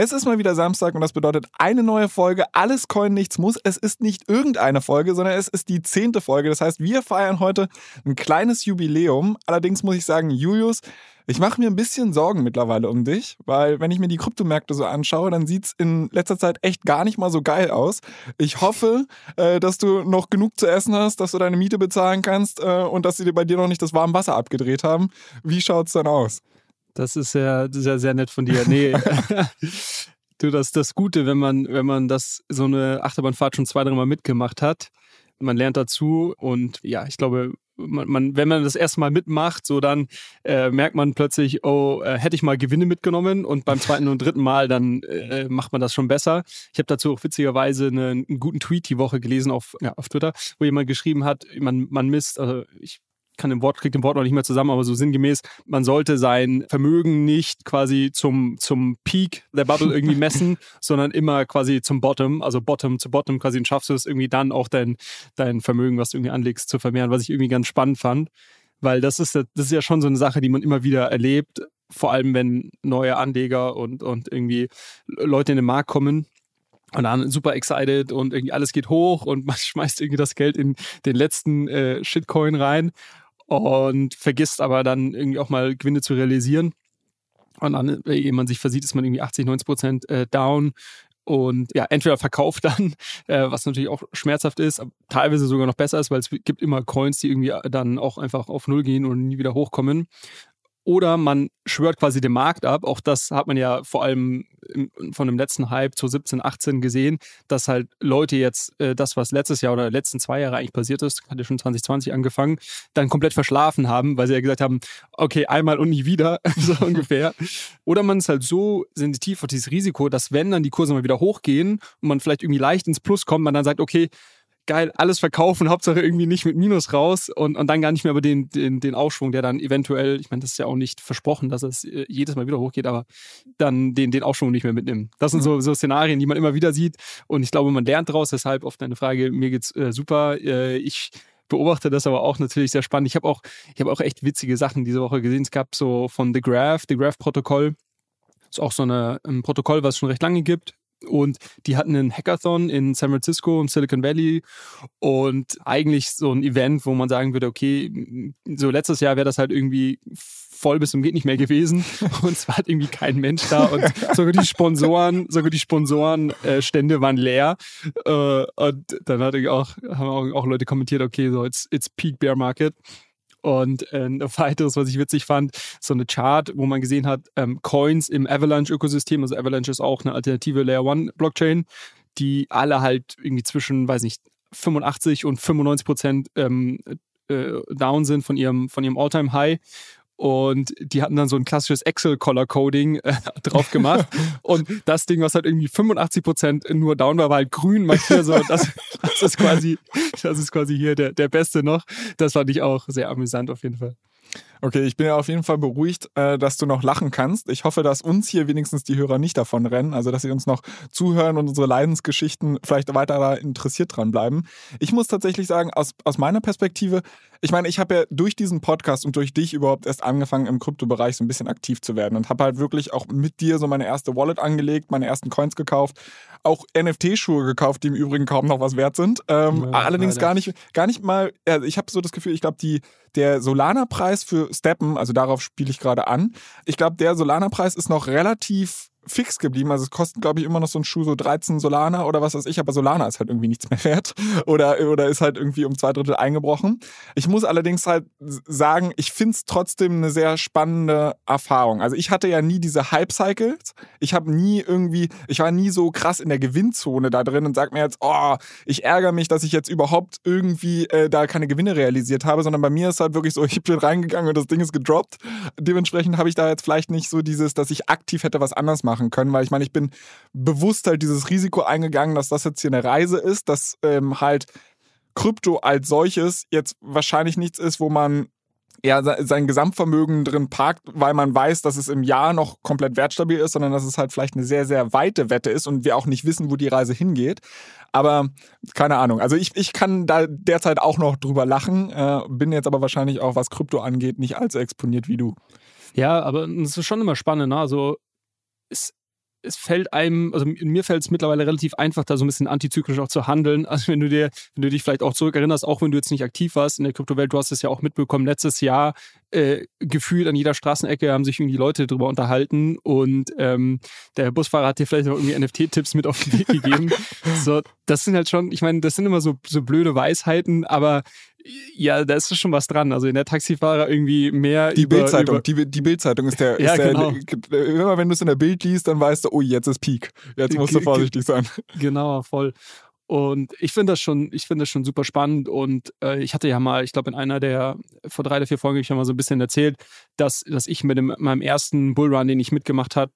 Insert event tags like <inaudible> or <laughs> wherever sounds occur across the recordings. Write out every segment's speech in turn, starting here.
Es ist mal wieder Samstag und das bedeutet eine neue Folge. Alles Coin, nichts muss. Es ist nicht irgendeine Folge, sondern es ist die zehnte Folge. Das heißt, wir feiern heute ein kleines Jubiläum. Allerdings muss ich sagen, Julius, ich mache mir ein bisschen Sorgen mittlerweile um dich, weil wenn ich mir die Kryptomärkte so anschaue, dann sieht es in letzter Zeit echt gar nicht mal so geil aus. Ich hoffe, äh, dass du noch genug zu essen hast, dass du deine Miete bezahlen kannst äh, und dass sie bei dir noch nicht das warme Wasser abgedreht haben. Wie schaut es dann aus? Das ist ja sehr, sehr nett von dir. Nee. <laughs> du, das das Gute, wenn man, wenn man das so eine Achterbahnfahrt schon zwei, dreimal mitgemacht hat. Man lernt dazu und ja, ich glaube, man, man, wenn man das erste Mal mitmacht, so dann äh, merkt man plötzlich, oh, äh, hätte ich mal Gewinne mitgenommen und beim zweiten und dritten Mal dann äh, macht man das schon besser. Ich habe dazu auch witzigerweise einen, einen, guten Tweet die Woche gelesen auf, ja, auf Twitter, wo jemand geschrieben hat, man, man misst, also ich kann dem Wort, kriegt dem Wort noch nicht mehr zusammen, aber so sinngemäß, man sollte sein Vermögen nicht quasi zum, zum Peak der Bubble irgendwie <laughs> messen, sondern immer quasi zum Bottom, also Bottom zu Bottom quasi und schaffst du es irgendwie dann auch dein, dein Vermögen, was du irgendwie anlegst, zu vermehren, was ich irgendwie ganz spannend fand. Weil das ist, das ist ja schon so eine Sache, die man immer wieder erlebt, vor allem wenn neue Anleger und, und irgendwie Leute in den Markt kommen und dann super excited und irgendwie alles geht hoch und <laughs> man schmeißt irgendwie das Geld in den letzten äh, Shitcoin rein und vergisst aber dann irgendwie auch mal Gewinne zu realisieren. Und dann, ehe man sich versieht, ist man irgendwie 80, 90 Prozent äh, down und ja, entweder verkauft dann, <laughs> äh, was natürlich auch schmerzhaft ist, teilweise sogar noch besser ist, weil es gibt immer Coins, die irgendwie dann auch einfach auf Null gehen und nie wieder hochkommen oder man schwört quasi den Markt ab. Auch das hat man ja vor allem von dem letzten Hype zu 17, 18 gesehen, dass halt Leute jetzt äh, das, was letztes Jahr oder letzten zwei Jahre eigentlich passiert ist, hat ja schon 2020 angefangen, dann komplett verschlafen haben, weil sie ja gesagt haben, okay, einmal und nie wieder, <laughs> so <laughs> ungefähr. Oder man ist halt so sensitiv auf dieses Risiko, dass wenn dann die Kurse mal wieder hochgehen und man vielleicht irgendwie leicht ins Plus kommt, man dann sagt, okay, geil, alles verkaufen, Hauptsache irgendwie nicht mit Minus raus und, und dann gar nicht mehr über den, den, den Aufschwung, der dann eventuell, ich meine, das ist ja auch nicht versprochen, dass es äh, jedes Mal wieder hochgeht, aber dann den, den Aufschwung nicht mehr mitnehmen. Das sind so, so Szenarien, die man immer wieder sieht und ich glaube, man lernt daraus, deshalb auf deine Frage, mir geht's äh, super. Äh, ich beobachte das aber auch natürlich sehr spannend. Ich habe auch, ich habe auch echt witzige Sachen diese Woche gesehen. Es gab so von The Graph, The Graph-Protokoll. Ist auch so eine, ein Protokoll, was es schon recht lange gibt. Und die hatten einen Hackathon in San Francisco und Silicon Valley. Und eigentlich so ein Event, wo man sagen würde, okay, so letztes Jahr wäre das halt irgendwie voll bis zum geht nicht mehr gewesen. <laughs> Und es war halt irgendwie kein Mensch da. Und sogar die Sponsoren, sogar die Sponsorenstände äh, waren leer. Äh, und dann hatte ich auch, haben auch Leute kommentiert, okay, so it's, it's Peak Bear Market und äh, ein weiteres, was ich witzig fand, so eine Chart, wo man gesehen hat, ähm, Coins im Avalanche-Ökosystem, also Avalanche ist auch eine alternative Layer One Blockchain, die alle halt irgendwie zwischen, weiß nicht, 85 und 95 Prozent ähm, äh, down sind von ihrem, von ihrem All-Time-High. Und die hatten dann so ein klassisches Excel-Color-Coding äh, <laughs> drauf gemacht. <laughs> und das Ding, was halt irgendwie 85% nur down war, war halt grün markiert. So, das, das, ist quasi, das ist quasi hier der, der Beste noch. Das fand ich auch sehr amüsant auf jeden Fall. Okay, ich bin ja auf jeden Fall beruhigt, äh, dass du noch lachen kannst. Ich hoffe, dass uns hier wenigstens die Hörer nicht davon rennen, also dass sie uns noch zuhören und unsere Leidensgeschichten vielleicht weiter interessiert dran bleiben. Ich muss tatsächlich sagen, aus, aus meiner Perspektive, ich meine, ich habe ja durch diesen Podcast und durch dich überhaupt erst angefangen, im Kryptobereich so ein bisschen aktiv zu werden und habe halt wirklich auch mit dir so meine erste Wallet angelegt, meine ersten Coins gekauft, auch NFT-Schuhe gekauft, die im Übrigen kaum noch was wert sind. Ähm, ja, allerdings gar nicht, gar nicht mal, also ich habe so das Gefühl, ich glaube, die, der Solana-Preis für Steppen, also darauf spiele ich gerade an, ich glaube, der Solana-Preis ist noch relativ fix geblieben. Also es kostet, glaube ich, immer noch so ein Schuh so 13 Solana oder was weiß ich, aber Solana ist halt irgendwie nichts mehr wert <laughs> oder, oder ist halt irgendwie um zwei Drittel eingebrochen. Ich muss allerdings halt sagen, ich finde es trotzdem eine sehr spannende Erfahrung. Also ich hatte ja nie diese Hype-Cycles. Ich habe nie irgendwie, ich war nie so krass in der Gewinnzone da drin und sag mir jetzt, oh, ich ärgere mich, dass ich jetzt überhaupt irgendwie äh, da keine Gewinne realisiert habe, sondern bei mir ist halt wirklich so, <laughs> ich bin reingegangen und das Ding ist gedroppt. Dementsprechend habe ich da jetzt vielleicht nicht so dieses, dass ich aktiv hätte was anders machen können, weil ich meine, ich bin bewusst halt dieses Risiko eingegangen, dass das jetzt hier eine Reise ist, dass ähm, halt Krypto als solches jetzt wahrscheinlich nichts ist, wo man ja, sein Gesamtvermögen drin parkt, weil man weiß, dass es im Jahr noch komplett wertstabil ist, sondern dass es halt vielleicht eine sehr, sehr weite Wette ist und wir auch nicht wissen, wo die Reise hingeht. Aber keine Ahnung. Also ich, ich kann da derzeit auch noch drüber lachen, äh, bin jetzt aber wahrscheinlich auch, was Krypto angeht, nicht allzu exponiert wie du. Ja, aber es ist schon immer spannend. Ne? Also es, es fällt einem, also mir fällt es mittlerweile relativ einfach, da so ein bisschen antizyklisch auch zu handeln. Also wenn du dir, wenn du dich vielleicht auch zurückerinnerst, auch wenn du jetzt nicht aktiv warst in der Kryptowelt, du hast es ja auch mitbekommen, letztes Jahr äh, gefühlt an jeder Straßenecke haben sich irgendwie Leute drüber unterhalten und ähm, der Busfahrer hat dir vielleicht auch irgendwie NFT-Tipps mit auf den Weg gegeben. <laughs> so, das sind halt schon, ich meine, das sind immer so, so blöde Weisheiten, aber ja, da ist schon was dran. Also in der Taxifahrer irgendwie mehr die Bildzeitung. Die, die Bildzeitung ist der. <laughs> Ist ja, der, genau. immer wenn du es in der Bild liest, dann weißt du, oh, jetzt ist Peak. Jetzt musst du vorsichtig sein. <laughs> Genau, voll. Und ich finde das schon, ich finde das schon super spannend. Und äh, ich hatte ja mal, ich glaube, in einer der vor drei oder vier Folgen ich ja mal so ein bisschen erzählt, dass, dass ich mit dem, meinem ersten Bullrun, den ich mitgemacht habe,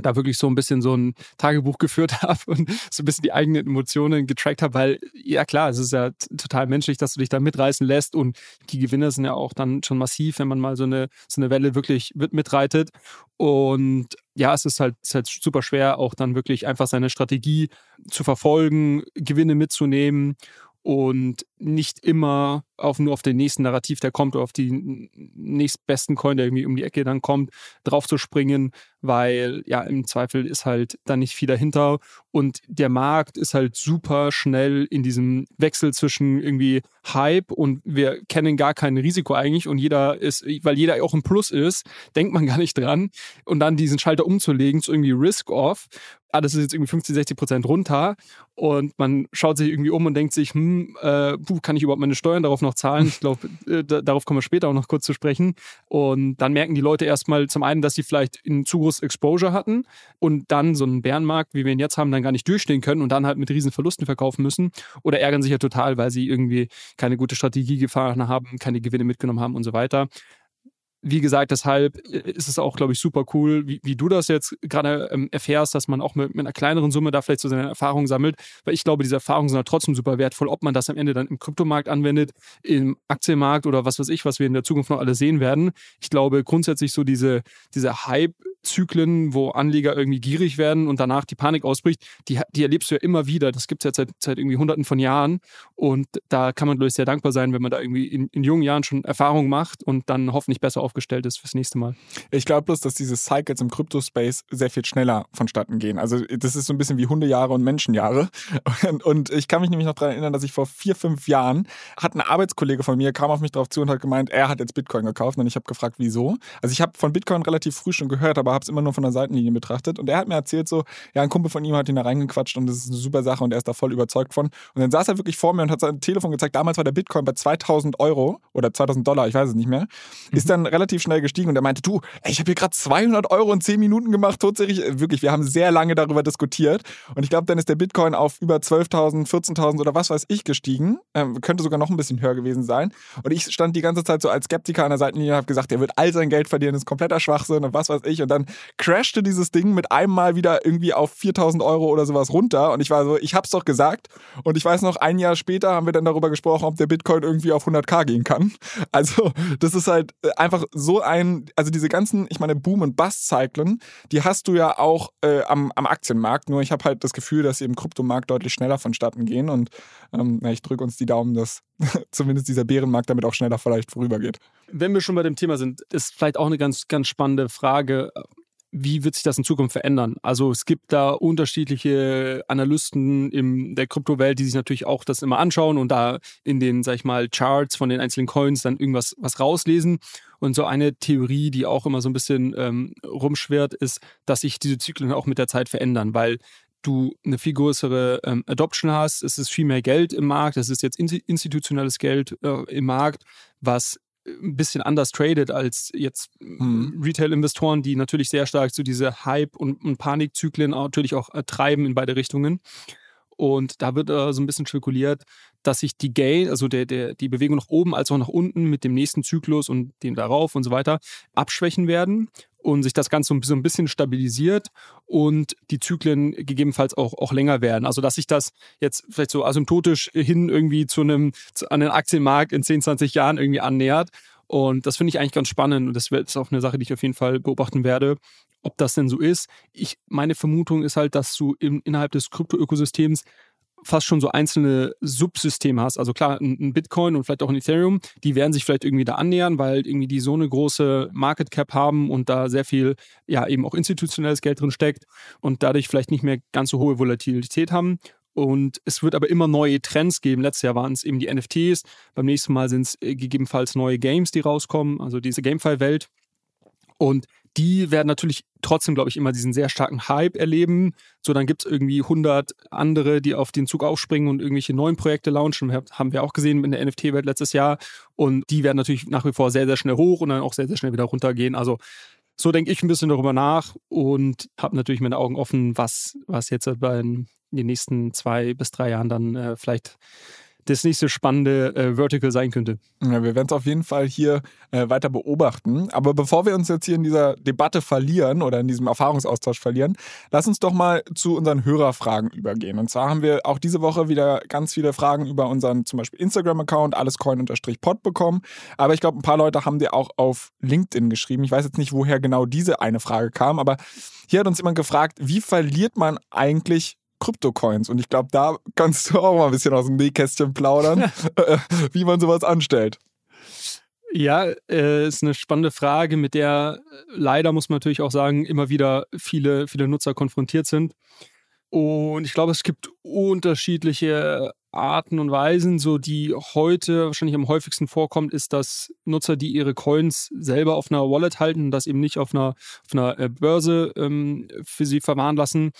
da wirklich so ein bisschen so ein Tagebuch <laughs> geführt habe und so ein bisschen die eigenen Emotionen getrackt habe, weil ja klar, es ist ja total menschlich, dass du dich da mitreißen lässt und die Gewinne sind ja auch dann schon massiv, wenn man mal so eine, so eine Welle wirklich mitreitet. Und ja, es ist halt, es ist halt super schwer, auch dann wirklich einfach seine Strategie zu verfolgen, Gewinne mitzunehmen und nicht immer auf, nur auf den nächsten Narrativ, der kommt, oder auf die nächstbesten Coin, der irgendwie um die Ecke dann kommt, drauf zu springen, weil ja im Zweifel ist halt da nicht viel dahinter. Und der Markt ist halt super schnell in diesem Wechsel zwischen irgendwie Hype und wir kennen gar kein Risiko eigentlich und jeder ist, weil jeder auch im Plus ist, denkt man <laughs> gar nicht dran. Und dann diesen Schalter umzulegen zu irgendwie Risk-Off alles ist jetzt irgendwie 50, 60 Prozent runter. Und man schaut sich irgendwie um und denkt sich, hm, äh, puh, kann ich überhaupt meine Steuern darauf noch zahlen? Ich glaube, äh, darauf kommen wir später auch noch kurz zu sprechen. Und dann merken die Leute erstmal zum einen, dass sie vielleicht ein zu großes Exposure hatten und dann so einen Bärenmarkt, wie wir ihn jetzt haben, dann gar nicht durchstehen können und dann halt mit riesen Verlusten verkaufen müssen oder ärgern sich ja total, weil sie irgendwie keine gute Strategie gefahren haben, keine Gewinne mitgenommen haben und so weiter wie gesagt, deshalb äh, ist es auch, glaube ich, super cool, wie, wie du das jetzt gerade ähm, erfährst, dass man auch mit, mit, einer kleineren Summe da vielleicht so seine Erfahrungen sammelt. Weil ich glaube, diese Erfahrungen sind halt trotzdem super wertvoll, ob man das am Ende dann im Kryptomarkt anwendet, im Aktienmarkt oder was weiß ich, was wir in der Zukunft noch alle sehen werden. Ich glaube grundsätzlich so diese, diese Hype- Zyklen, wo Anleger irgendwie gierig werden und danach die Panik ausbricht, die, die erlebst du ja immer wieder. Das gibt es ja seit, seit irgendwie hunderten von Jahren. Und da kann man, glaube ich, sehr dankbar sein, wenn man da irgendwie in, in jungen Jahren schon Erfahrung macht und dann hoffentlich besser aufgestellt ist fürs nächste Mal. Ich glaube bloß, dass diese Cycles im Crypto-Space sehr viel schneller vonstatten gehen. Also das ist so ein bisschen wie Hundejahre und Menschenjahre. <laughs> Und, und ich kann mich nämlich noch daran erinnern, dass ich vor vier, fünf Jahren hat ein Arbeitskollege von mir, kam auf mich drauf zu und hat gemeint, er hat jetzt Bitcoin gekauft. Und ich habe gefragt, wieso? Also ich habe von Bitcoin relativ früh schon gehört, aber habe es immer nur von der Seitenlinie betrachtet. Und er hat mir erzählt so, ja, ein Kumpel von ihm hat ihn da reingequatscht und das ist eine super Sache und er ist da voll überzeugt von. Und dann saß er wirklich vor mir und hat sein Telefon gezeigt. Damals war der Bitcoin bei 2000 Euro oder 2000 Dollar, ich weiß es nicht mehr. Mhm. Ist dann relativ schnell gestiegen und er meinte, du, ey, ich habe hier gerade 200 Euro in 10 Minuten gemacht, tatsächlich. Wirklich, wir haben sehr lange darüber diskutiert. Und ich glaube, dann ist der Bitcoin auf über 12.000, 14.000 oder was weiß ich gestiegen. Ähm, könnte sogar noch ein bisschen höher gewesen sein. Und ich stand die ganze Zeit so als Skeptiker an der Seitenlinie und habe gesagt, er wird all sein Geld verlieren, das ist kompletter Schwachsinn und was weiß ich. Und dann crashte dieses Ding mit einem Mal wieder irgendwie auf 4000 Euro oder sowas runter. Und ich war so, ich hab's doch gesagt. Und ich weiß noch, ein Jahr später haben wir dann darüber gesprochen, ob der Bitcoin irgendwie auf 100k gehen kann. Also, das ist halt äh, einfach so ein, also diese ganzen, ich meine, Boom- und Bust-Zyklen, die hast du ja auch äh, am, am Aktienmarkt. Nur ich habe halt das Gefühl, dass sie im Kryptomarkt deutlich schneller vonstatten gehen. Und ähm, ich drücke uns die Daumen, dass <laughs> zumindest dieser Bärenmarkt damit auch schneller vielleicht vorübergeht. Wenn wir schon bei dem Thema sind, ist vielleicht auch eine ganz, ganz spannende Frage wie wird sich das in Zukunft verändern? Also es gibt da unterschiedliche Analysten in der Kryptowelt, die sich natürlich auch das immer anschauen und da in den, sag ich mal, Charts von den einzelnen Coins dann irgendwas was rauslesen. Und so eine Theorie, die auch immer so ein bisschen ähm, rumschwirrt, ist, dass sich diese Zyklen auch mit der Zeit verändern, weil du eine viel größere ähm, Adoption hast, es ist viel mehr Geld im Markt, es ist jetzt institutionelles Geld äh, im Markt, was ein bisschen anders tradet als jetzt mhm. Retail-Investoren, die natürlich sehr stark zu so diese Hype- und, und Panikzyklen natürlich auch äh, treiben in beide Richtungen. Und da wird äh, so ein bisschen spekuliert, dass sich die Gain, also der, der, die Bewegung nach oben als auch nach unten mit dem nächsten Zyklus und dem darauf und so weiter abschwächen werden und sich das Ganze so ein bisschen stabilisiert und die Zyklen gegebenenfalls auch, auch länger werden. Also dass sich das jetzt vielleicht so asymptotisch hin irgendwie zu einem, zu, an den Aktienmarkt in 10, 20 Jahren irgendwie annähert. Und das finde ich eigentlich ganz spannend und das ist auch eine Sache, die ich auf jeden Fall beobachten werde, ob das denn so ist. Ich, meine Vermutung ist halt, dass du im, innerhalb des Krypto-Ökosystems fast schon so einzelne Subsysteme hast. Also klar, ein Bitcoin und vielleicht auch ein Ethereum, die werden sich vielleicht irgendwie da annähern, weil irgendwie die so eine große Market Cap haben und da sehr viel, ja, eben auch institutionelles Geld drin steckt und dadurch vielleicht nicht mehr ganz so hohe Volatilität haben. Und es wird aber immer neue Trends geben. Letztes Jahr waren es eben die NFTs. Beim nächsten Mal sind es äh, gegebenenfalls neue Games, die rauskommen, also diese Gamefy-Welt. Und die werden natürlich trotzdem, glaube ich, immer diesen sehr starken Hype erleben. So, dann gibt es irgendwie 100 andere, die auf den Zug aufspringen und irgendwelche neuen Projekte launchen. Haben wir auch gesehen in der NFT-Welt letztes Jahr. Und die werden natürlich nach wie vor sehr, sehr schnell hoch und dann auch sehr, sehr schnell wieder runtergehen. Also so denke ich ein bisschen darüber nach und habe natürlich meine Augen offen, was, was jetzt bei den nächsten zwei bis drei Jahren dann äh, vielleicht das nächste spannende äh, Vertical sein könnte. Ja, wir werden es auf jeden Fall hier äh, weiter beobachten. Aber bevor wir uns jetzt hier in dieser Debatte verlieren oder in diesem Erfahrungsaustausch verlieren, lass uns doch mal zu unseren Hörerfragen übergehen. Und zwar haben wir auch diese Woche wieder ganz viele Fragen über unseren zum Beispiel Instagram-Account, allescoin-pod bekommen. Aber ich glaube, ein paar Leute haben dir auch auf LinkedIn geschrieben. Ich weiß jetzt nicht, woher genau diese eine Frage kam, aber hier hat uns jemand gefragt, wie verliert man eigentlich Kryptocoins. Und ich glaube, da kannst du auch mal ein bisschen aus dem Nähkästchen plaudern, <laughs> <laughs> wie man sowas anstellt. Ja, äh, ist eine spannende Frage, mit der äh, leider muss man natürlich auch sagen, immer wieder viele, viele Nutzer konfrontiert sind. Und ich glaube, es gibt unterschiedliche Arten und Weisen. So die heute wahrscheinlich am häufigsten vorkommt, ist, dass Nutzer, die ihre Coins selber auf einer Wallet halten und das eben nicht auf einer, auf einer äh, Börse ähm, für sie verwahren lassen,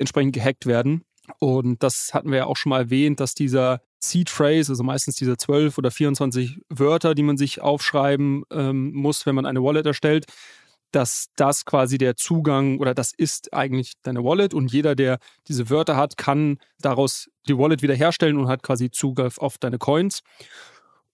entsprechend gehackt werden. Und das hatten wir ja auch schon mal erwähnt, dass dieser Seed Phrase, also meistens diese 12 oder 24 Wörter, die man sich aufschreiben ähm, muss, wenn man eine Wallet erstellt, dass das quasi der Zugang oder das ist eigentlich deine Wallet und jeder, der diese Wörter hat, kann daraus die Wallet wiederherstellen und hat quasi Zugriff auf deine Coins.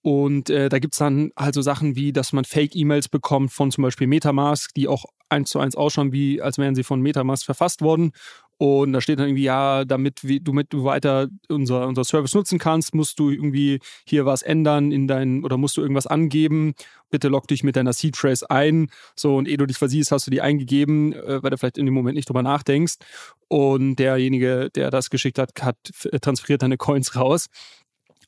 Und äh, da gibt es dann also Sachen wie, dass man Fake-E-Mails bekommt von zum Beispiel Metamask, die auch eins zu eins ausschauen, wie als wären sie von Metamask verfasst worden. Und da steht dann irgendwie, ja, damit, damit du weiter unser, unser Service nutzen kannst, musst du irgendwie hier was ändern in dein, oder musst du irgendwas angeben. Bitte log dich mit deiner Seed Phrase ein. So, und ehe du dich versiehst, hast du die eingegeben, äh, weil du vielleicht in dem Moment nicht drüber nachdenkst. Und derjenige, der das geschickt hat, hat transferiert deine Coins raus.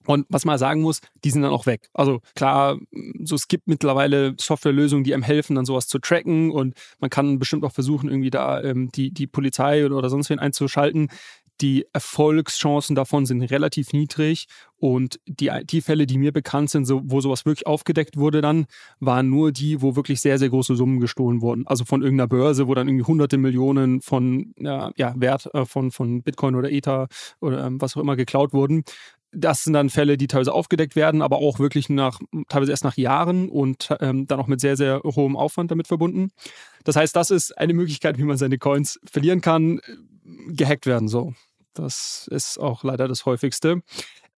Und was man sagen muss, die sind dann auch weg. Also klar, so es gibt mittlerweile Softwarelösungen, die einem helfen, dann sowas zu tracken und man kann bestimmt auch versuchen, irgendwie da ähm, die, die Polizei oder, oder sonst wen einzuschalten. Die Erfolgschancen davon sind relativ niedrig und die IT-Fälle, die mir bekannt sind, so, wo sowas wirklich aufgedeckt wurde dann, waren nur die, wo wirklich sehr, sehr große Summen gestohlen wurden. Also von irgendeiner Börse, wo dann irgendwie hunderte Millionen von ja, ja, Wert äh, von, von Bitcoin oder Ether oder ähm, was auch immer geklaut wurden das sind dann Fälle, die teilweise aufgedeckt werden, aber auch wirklich nach, teilweise erst nach Jahren und ähm, dann auch mit sehr, sehr hohem Aufwand damit verbunden. Das heißt, das ist eine Möglichkeit, wie man seine Coins verlieren kann, gehackt werden. So. Das ist auch leider das häufigste